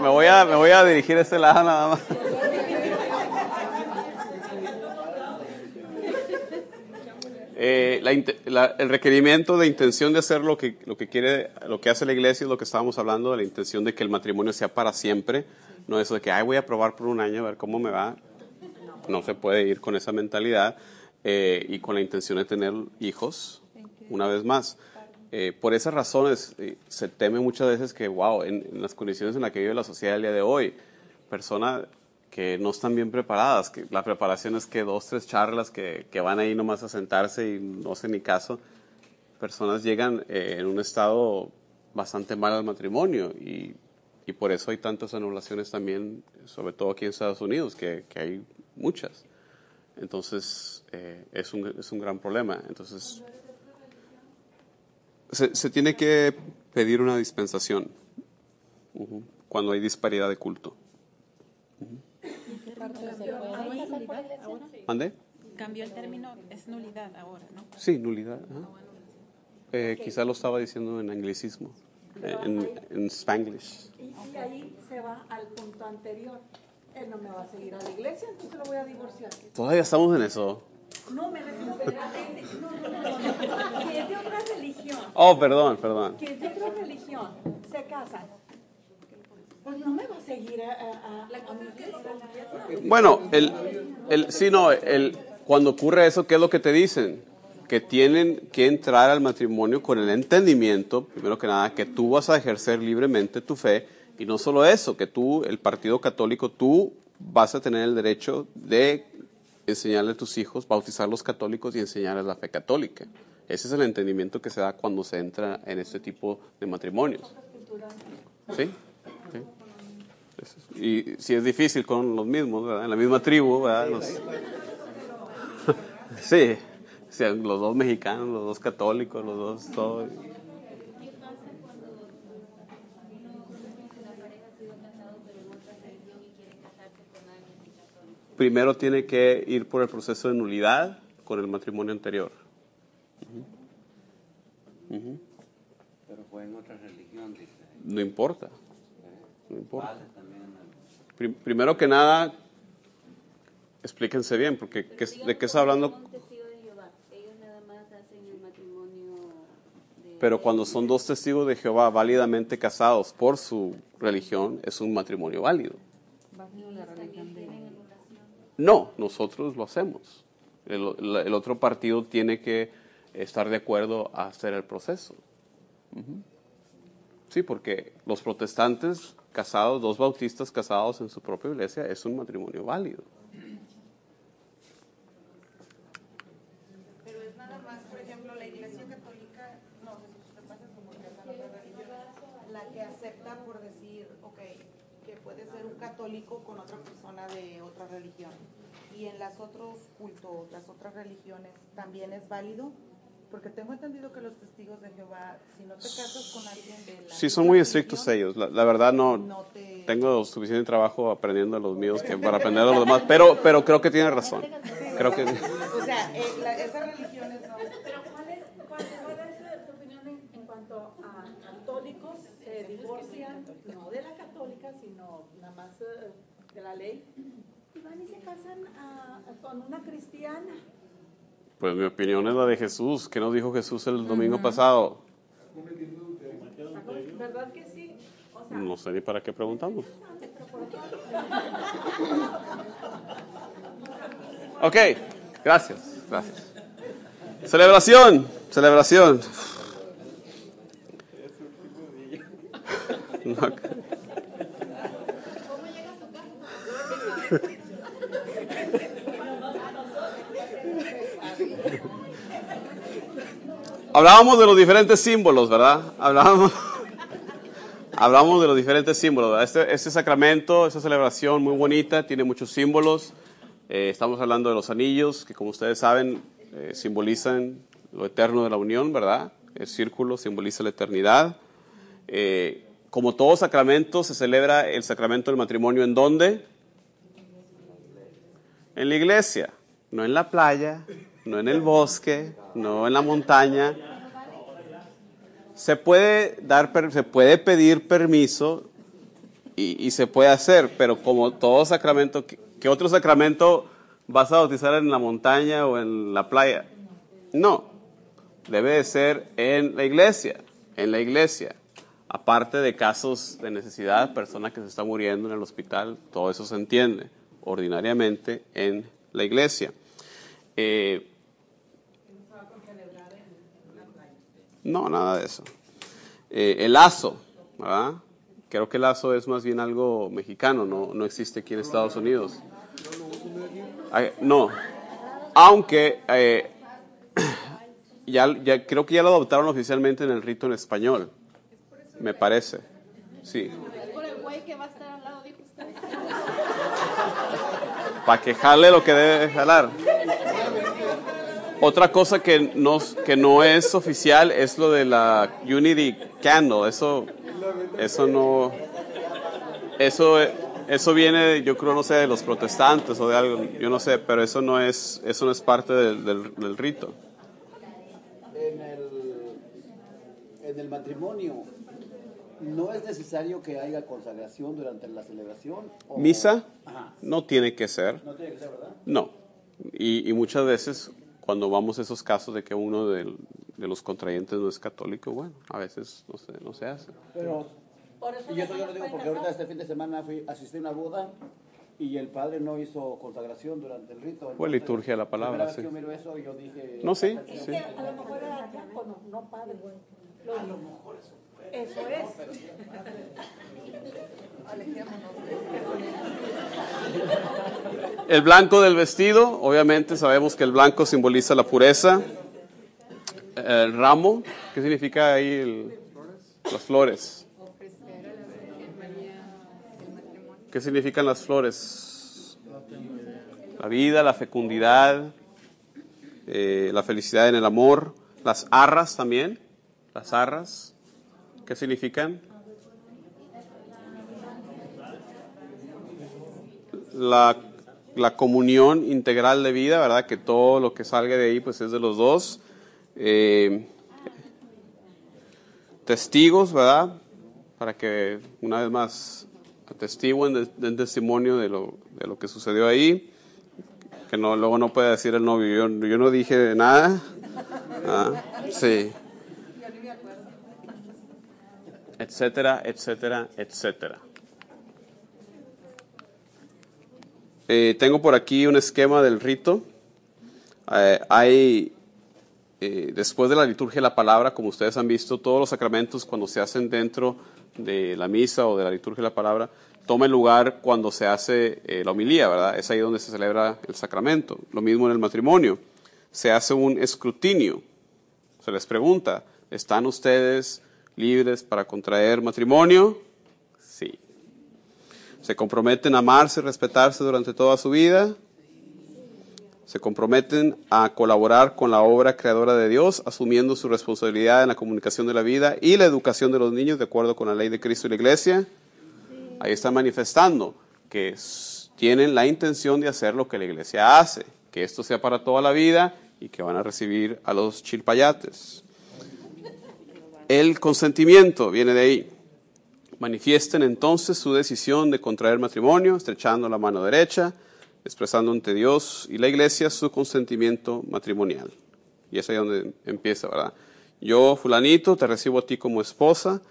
Me voy a, me voy a dirigir a este lado nada más. Eh, la la- el requerimiento de intención de hacer lo que, lo que quiere, lo que hace la iglesia es lo que estábamos hablando, de la intención de que el matrimonio sea para siempre, no eso de que, ay, voy a probar por un año a ver cómo me va. No se puede ir con esa mentalidad eh, y con la intención de tener hijos, una vez más. Eh, por esas razones eh, se teme muchas veces que, wow, en, en las condiciones en las que vive la sociedad el día de hoy, personas que no están bien preparadas, que la preparación es que dos, tres charlas que, que van ahí nomás a sentarse y no hacen ni caso, personas llegan eh, en un estado bastante mal al matrimonio y, y por eso hay tantas anulaciones también, sobre todo aquí en Estados Unidos, que, que hay muchas. Entonces, eh, es, un, es un gran problema. Entonces, se, se tiene que pedir una dispensación ujú, cuando hay disparidad de culto. ¿Mande? Cambió el término, es nulidad ahora, ¿no? Sí, nulidad. ajá. Eh, quizá lo estaba diciendo en anglicismo, eh, en, en spanglish. Y, y ahí se va al punto anterior. Él no me va a seguir a la iglesia, entonces lo voy a divorciar. Todavía estamos en eso. No, me refiero a que no, no, que es de otra religión. Oh, perdón, perdón. Que es de otra religión. Se casan. Pues no me va a seguir a, a, a, a. Bueno, el, el, sí, no, el, cuando ocurre eso, ¿qué es lo que te dicen? Que tienen que entrar al matrimonio con el entendimiento, primero que nada, que tú vas a ejercer libremente tu fe, y no solo eso, que tú, el Partido Católico, tú vas a tener el derecho de enseñarle a tus hijos, bautizar los católicos y enseñarles la fe católica. Ese es el entendimiento que se da cuando se entra en este tipo de matrimonios. ¿Sí? ¿Sí? Y si es difícil con los mismos, ¿verdad? En la misma tribu, ¿verdad? Los- sí, sí, los dos mexicanos, los dos católicos, los dos, todo. Primero tiene que ir por el proceso de nulidad con el matrimonio anterior. Ujú. Ujú. Pero fue en otra religión, dice. No importa. No importa. Vale también. primero que nada, explíquense bien, porque ¿qué es- ¿de qué está hablando? Un testigo de Jehová. Ellos nada más hacen el matrimonio de... Pero cuando son dos testigos de Jehová válidamente casados por su religión, es un matrimonio válido. No, nosotros lo hacemos. El, otro partido tiene que estar de acuerdo a hacer el proceso. Sí, porque los protestantes casados, dos bautistas casados en su propia iglesia, es un matrimonio válido. Pero es nada más, por ejemplo, la Iglesia Católica, no sé si usted pasa como que es la otra religión, la que acepta por decir, ok, que puede ser un católico con otra persona de otra religión. Y en las otros cultos, las otras religiones, ¿también es válido? Porque tengo entendido que los testigos de Jehová, si no te casas con alguien de la Sí, son muy estrictos ellos. La, la verdad no, no te- tengo suficiente trabajo aprendiendo de los míos que para aprender de los demás, pero, pero creo que tiene razón. Creo que O sea, eh, la- esas religiones no... Pero ¿cuál es, cuál, cuál es tu opinión en, en cuanto a católicos se divorcian, no de más eh, de la ley, y van y se casan ah, con una cristiana. Pues mi opinión es la de Jesús. ¿Qué nos dijo Jesús el domingo pasado? ¿Verdad que sí? O sea, No sé ni para qué preguntamos. Ok, gracias, gracias. Celebración, celebración. Hablábamos de los diferentes símbolos, ¿verdad? Hablábamos, hablamos de los diferentes símbolos. Este, este sacramento, esta celebración muy bonita, tiene muchos símbolos. Eh, estamos hablando de los anillos, que como ustedes saben, eh, simbolizan lo eterno de la unión, ¿verdad? El círculo simboliza la eternidad. Eh, como todo sacramento, se celebra el sacramento del matrimonio en dónde? En la iglesia, no en la playa, no en el bosque, no en la montaña. Se puede dar, se puede pedir permiso y, se puede hacer, pero como todo sacramento, ¿qué, otro sacramento vas a bautizar en la montaña o en la playa? No, debe de ser en la iglesia, en la iglesia. Aparte de casos de necesidad, persona que se está muriendo en el hospital, todo eso se entiende ordinariamente en la iglesia. Eh, no, nada de eso. Eh, el lazo, ¿verdad? Creo que el lazo es más bien algo mexicano, no, no existe aquí en Estados Unidos. Ay, no, aunque eh, ya, ya creo que ya lo adoptaron oficialmente en el rito en español, me parece. Sí, para que jale lo que debe jalar. Otra cosa que no, que no es oficial es lo de la Unity Candle. Eso, eso no, eso, eso viene, yo creo, no sé, de los protestantes o de algo, yo no sé, pero eso no es, eso no es parte del, del- del rito. En el, en el matrimonio, ¿no es necesario que haya consagración durante la celebración? o- Misa Ajá. no tiene que ser. No tiene que ser, ¿verdad? No. Y, y muchas veces cuando vamos a esos casos de que uno del- de los contrayentes no es católico, bueno, a veces no se, no se hace. Pero, Por eso y eso yo lo digo porque ahorita este fin de semana fui, asistí a una boda y el padre no hizo consagración durante el rito. Fue liturgia de la palabra, sí. yo miro eso, yo dije... No, sí, Es sí. que a lo mejor era diácono, no padre. a lo mejor eso es. El blanco del vestido, obviamente sabemos que el blanco simboliza la pureza. El ramo, ¿qué significa ahí el- las flores? ¿Qué significan las flores? La vida, la fecundidad, eh, la felicidad en el amor. Las arras también, las arras, ¿qué significan? la, la comunión integral de vida, ¿verdad? Que todo lo que salga de ahí pues es de los dos. Eh, testigos, ¿verdad? Para que una vez más atestiguen, de- den testimonio de lo, de lo que sucedió ahí. Que no, luego no puede decir el novio, yo, yo no dije nada. Ah, sí. Etcétera, etcétera, etcétera. Eh, tengo por aquí un esquema del rito. Eh, hay, eh, después de la liturgia de la palabra, como ustedes han visto, todos los sacramentos cuando se hacen dentro de la misa o de la liturgia de la palabra, toman lugar cuando se hace la homilía, ¿verdad? Es ahí donde se celebra el sacramento. Lo mismo en el matrimonio. Se hace un escrutinio. Se les pregunta, ¿están ustedes libres para contraer matrimonio? Sí. ¿Se comprometen a amarse y respetarse durante toda su vida? ¿Se comprometen a colaborar con la obra creadora de Dios, asumiendo su responsabilidad en la comunicación de la vida y la educación de los niños de acuerdo con la ley de Cristo y la Iglesia? Ahí están manifestando que tienen la intención de hacer lo que la Iglesia hace, que esto sea para toda la vida y que van a recibir a los chilpayates. El consentimiento viene de ahí. Manifiesten entonces su decisión de contraer matrimonio, estrechando la mano derecha, expresando ante Dios y la iglesia su consentimiento matrimonial. Y es ahí donde empieza, ¿verdad? Yo, fulanito, te recibo a ti como esposa,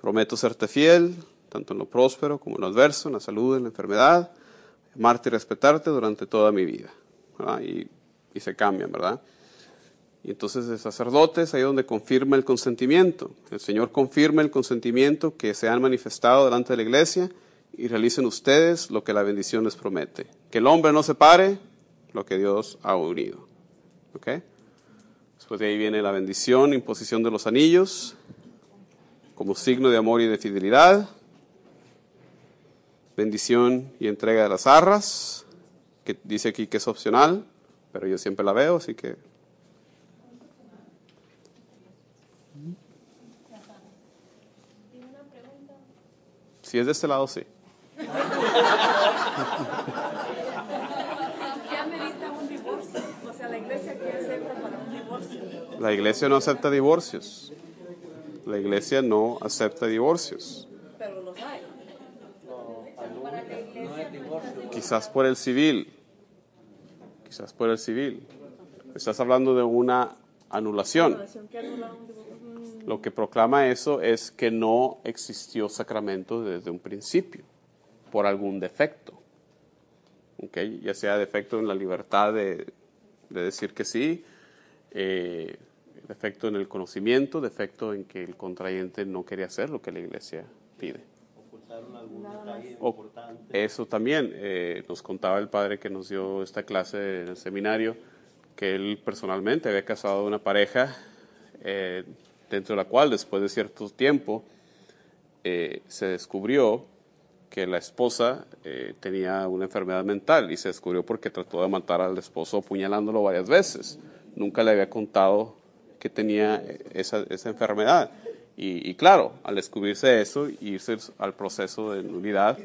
prometo serte fiel, tanto en lo próspero como en lo adverso, en la salud, en la enfermedad, amarte y respetarte durante toda mi vida. y se cambian, ¿verdad? Y entonces el sacerdote es ahí donde confirma el consentimiento. El Señor confirma el consentimiento que se han manifestado delante de la iglesia y realicen ustedes lo que la bendición les promete. Que el hombre no separe lo que Dios ha unido. ¿Ok? Después de ahí viene la bendición, imposición de los anillos, como signo de amor y de fidelidad. Bendición y entrega de las arras, que dice aquí que es opcional, pero yo siempre la veo, así que Si es de este lado, sí. ¿Qué amerita un divorcio? O sea, la iglesia qué acepta para un divorcio. La iglesia no acepta divorcios. La iglesia no acepta divorcios. Pero los hay. Quizás por el civil. Quizás por el civil. Estás hablando de una anulación. Lo que proclama eso es que no existió sacramento desde un principio, por algún defecto. ¿Okay? Ya sea defecto en la libertad de, de decir que sí, eh, defecto en el conocimiento, defecto en que el contrayente no quería hacer lo que la iglesia pide. Ocultaron algún detalle O- importante. eso también eh, nos contaba el padre que nos dio esta clase en el seminario, que él personalmente había casado a una pareja eh, dentro de la cual después de cierto tiempo eh, se descubrió que la esposa eh, tenía una enfermedad mental y se descubrió porque trató de matar al esposo apuñalándolo varias veces. Nunca le había contado que tenía eh, esa, esa enfermedad. Y, y claro, al descubrirse eso y irse al proceso de nulidad,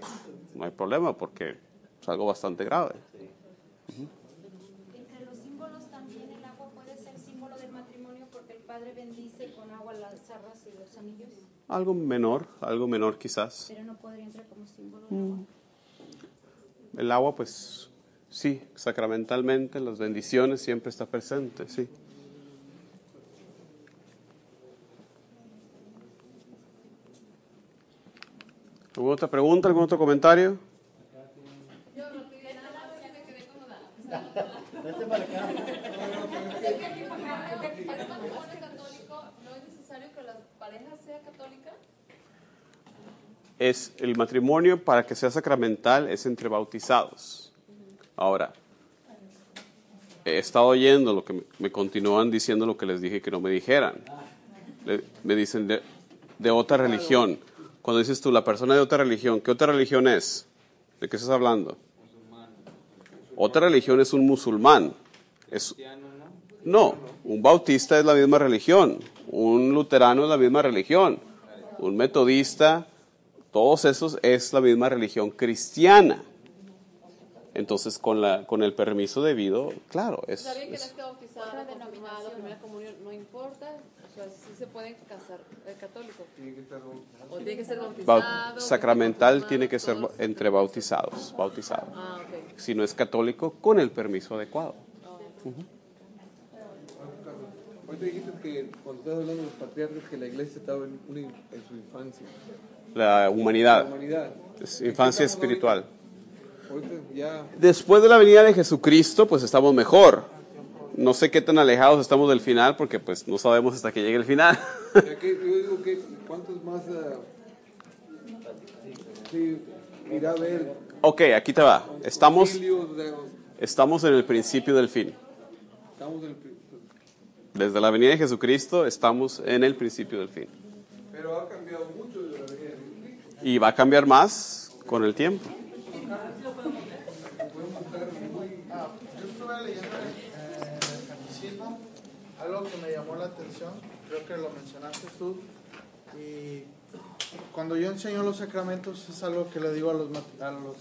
no hay problema porque es algo bastante grave. Entre los símbolos también el agua puede ser símbolo del matrimonio porque el padre bendice con agua las arras y los anillos, Algo menor, algo menor quizás. pero no podría entrar como símbolo del agua. El agua, pues sí, sacramentalmente, las bendiciones siempre está presente, sí. ¿Alguna otra pregunta, algún otro comentario? Vete para acá. ¿Para un matrimonio católico no es necesario que la pareja sea católica? Es el matrimonio para que sea sacramental es entre bautizados. Ahora, he estado oyendo lo que me, continúan diciendo lo que les dije que no me dijeran. Me dicen de, de otra religión. Cuando dices tú, la persona de otra religión, ¿qué otra religión es? ¿De qué estás hablando? Otra religión es un musulmán. Es, no, un bautista es la misma religión, un luterano es la misma religión, un metodista, todos esos es la misma religión cristiana. Entonces, con, la, con el permiso debido, claro, es, Está bien que no es- esté bautizado, confirmado, primera comunión, no importa. O sea, sí se pueden casar el católico. Tiene que estar bautizado. O tiene que ser bau- bautizado. sacramental tiene que ser entre bautizados, bautizados. Ah, ok. Si no es católico, con el permiso adecuado. Ujú. Ahorita dijiste que cuando estabas hablando de los patriarcas que la iglesia estaba en su infancia. La humanidad, La humanidad. es infancia espiritual. Después de la venida de Jesucristo, pues estamos mejor. No sé qué tan alejados estamos del final, porque pues no sabemos hasta que llegue el final. Ya que, yo digo que cuántos más ah, ver ok, aquí te va. Estamos, estamos en el principio del fin. Desde la venida de Jesucristo estamos en el principio del fin. pero ha cambiado mucho de la venida de Jesucristo. Y va a cambiar más con el tiempo. Yo estuve leyendo el catecismo, algo que me llamó la atención, creo que lo mencionaste tú, y cuando yo enseño los sacramentos es algo que le digo a los a los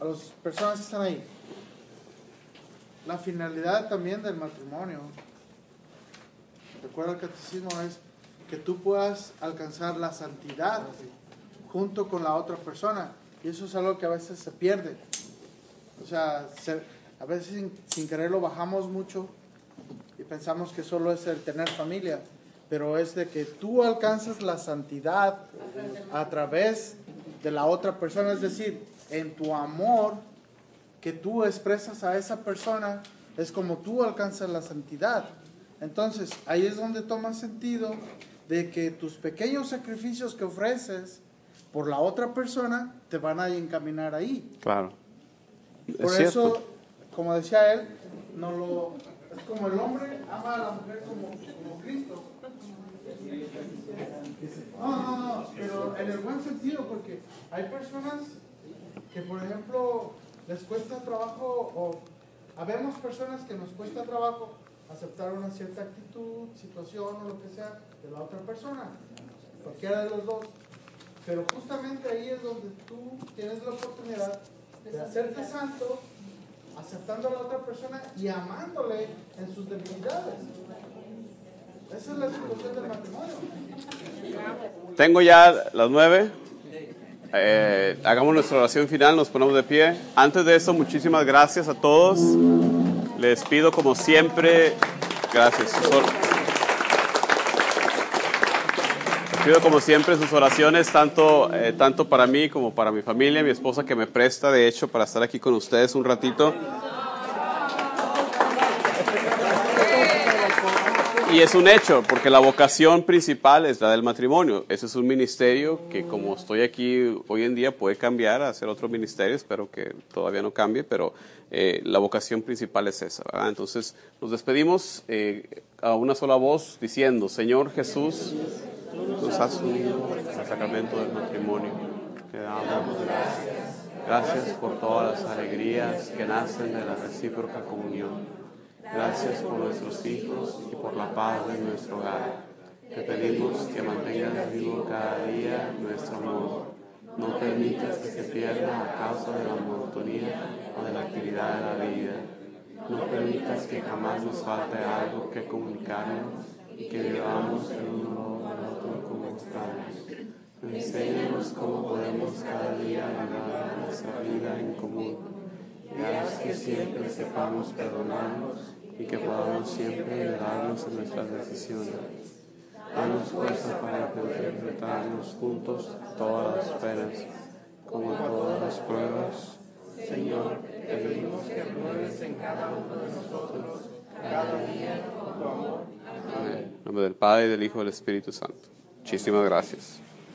a las personas que están ahí. La finalidad también del matrimonio, recuerda el catecismo es que tú puedas alcanzar la santidad junto con la otra persona. Y eso es algo que a veces se pierde. O sea, se- a veces sin, sin querer lo bajamos mucho y pensamos que solo es el tener familia, pero es de que tú alcanzas la santidad a través de la otra persona, es decir, en tu amor que tú expresas a esa persona, es como tú alcanzas la santidad. Entonces, ahí es donde toma sentido de que tus pequeños sacrificios que ofreces por la otra persona te van a encaminar ahí. Claro. Por Es eso, cierto. como decía él, no lo, es como el hombre ama a la mujer como, como Cristo. No, no, no, pero en el buen sentido, porque hay personas que, por ejemplo, les cuesta trabajo, o habemos personas que nos cuesta trabajo aceptar una cierta actitud, situación o lo que sea de la otra persona, cualquiera de los dos. Pero justamente ahí es donde tú tienes la oportunidad de hacerte santo, aceptando a la otra persona y amándole en sus debilidades. Esa es la situación del matrimonio. Tengo ya las nueve. Eh, hagamos nuestra oración final, nos ponemos de pie. Antes de eso, muchísimas gracias a todos. Les pido como siempre, gracias. Les pido como siempre sus oraciones, tanto, eh, tanto para mí como para mi familia, mi esposa que me presta, de hecho, para estar aquí con ustedes un ratito. Y es un hecho, porque la vocación principal es la del matrimonio. Ese es un ministerio que como estoy aquí hoy en día puede cambiar a hacer otro ministerio, espero que todavía no cambie, pero eh, la vocación principal es esa. ¿verdad? Entonces nos despedimos eh, a una sola voz diciendo, Señor Jesús, nos has unido al sacramento del matrimonio. Te damos gracias. Gracias por todas las alegrías que nacen de la recíproca comunión. Gracias por nuestros hijos y por la paz de nuestro hogar. Te pedimos que mantengas vivo cada día nuestro amor. No permitas que se pierda a causa de la monotonía o de la actividad de la vida. No permitas que jamás nos falte algo que comunicarnos y que vivamos el uno al otro como extraños. Enséñanos cómo podemos cada día vivir nuestra vida en común y haz que siempre sepamos perdonarnos y que podamos siempre ayudarnos en nuestras decisiones. Danos fuerza para poder enfrentarnos juntos todas las penas, como todas las pruebas. Señor, te pedimos que pruebes en cada uno de nosotros cada día tu amor. Amén. En nombre del Padre, del Hijo y del Espíritu Santo. Muchísimas gracias.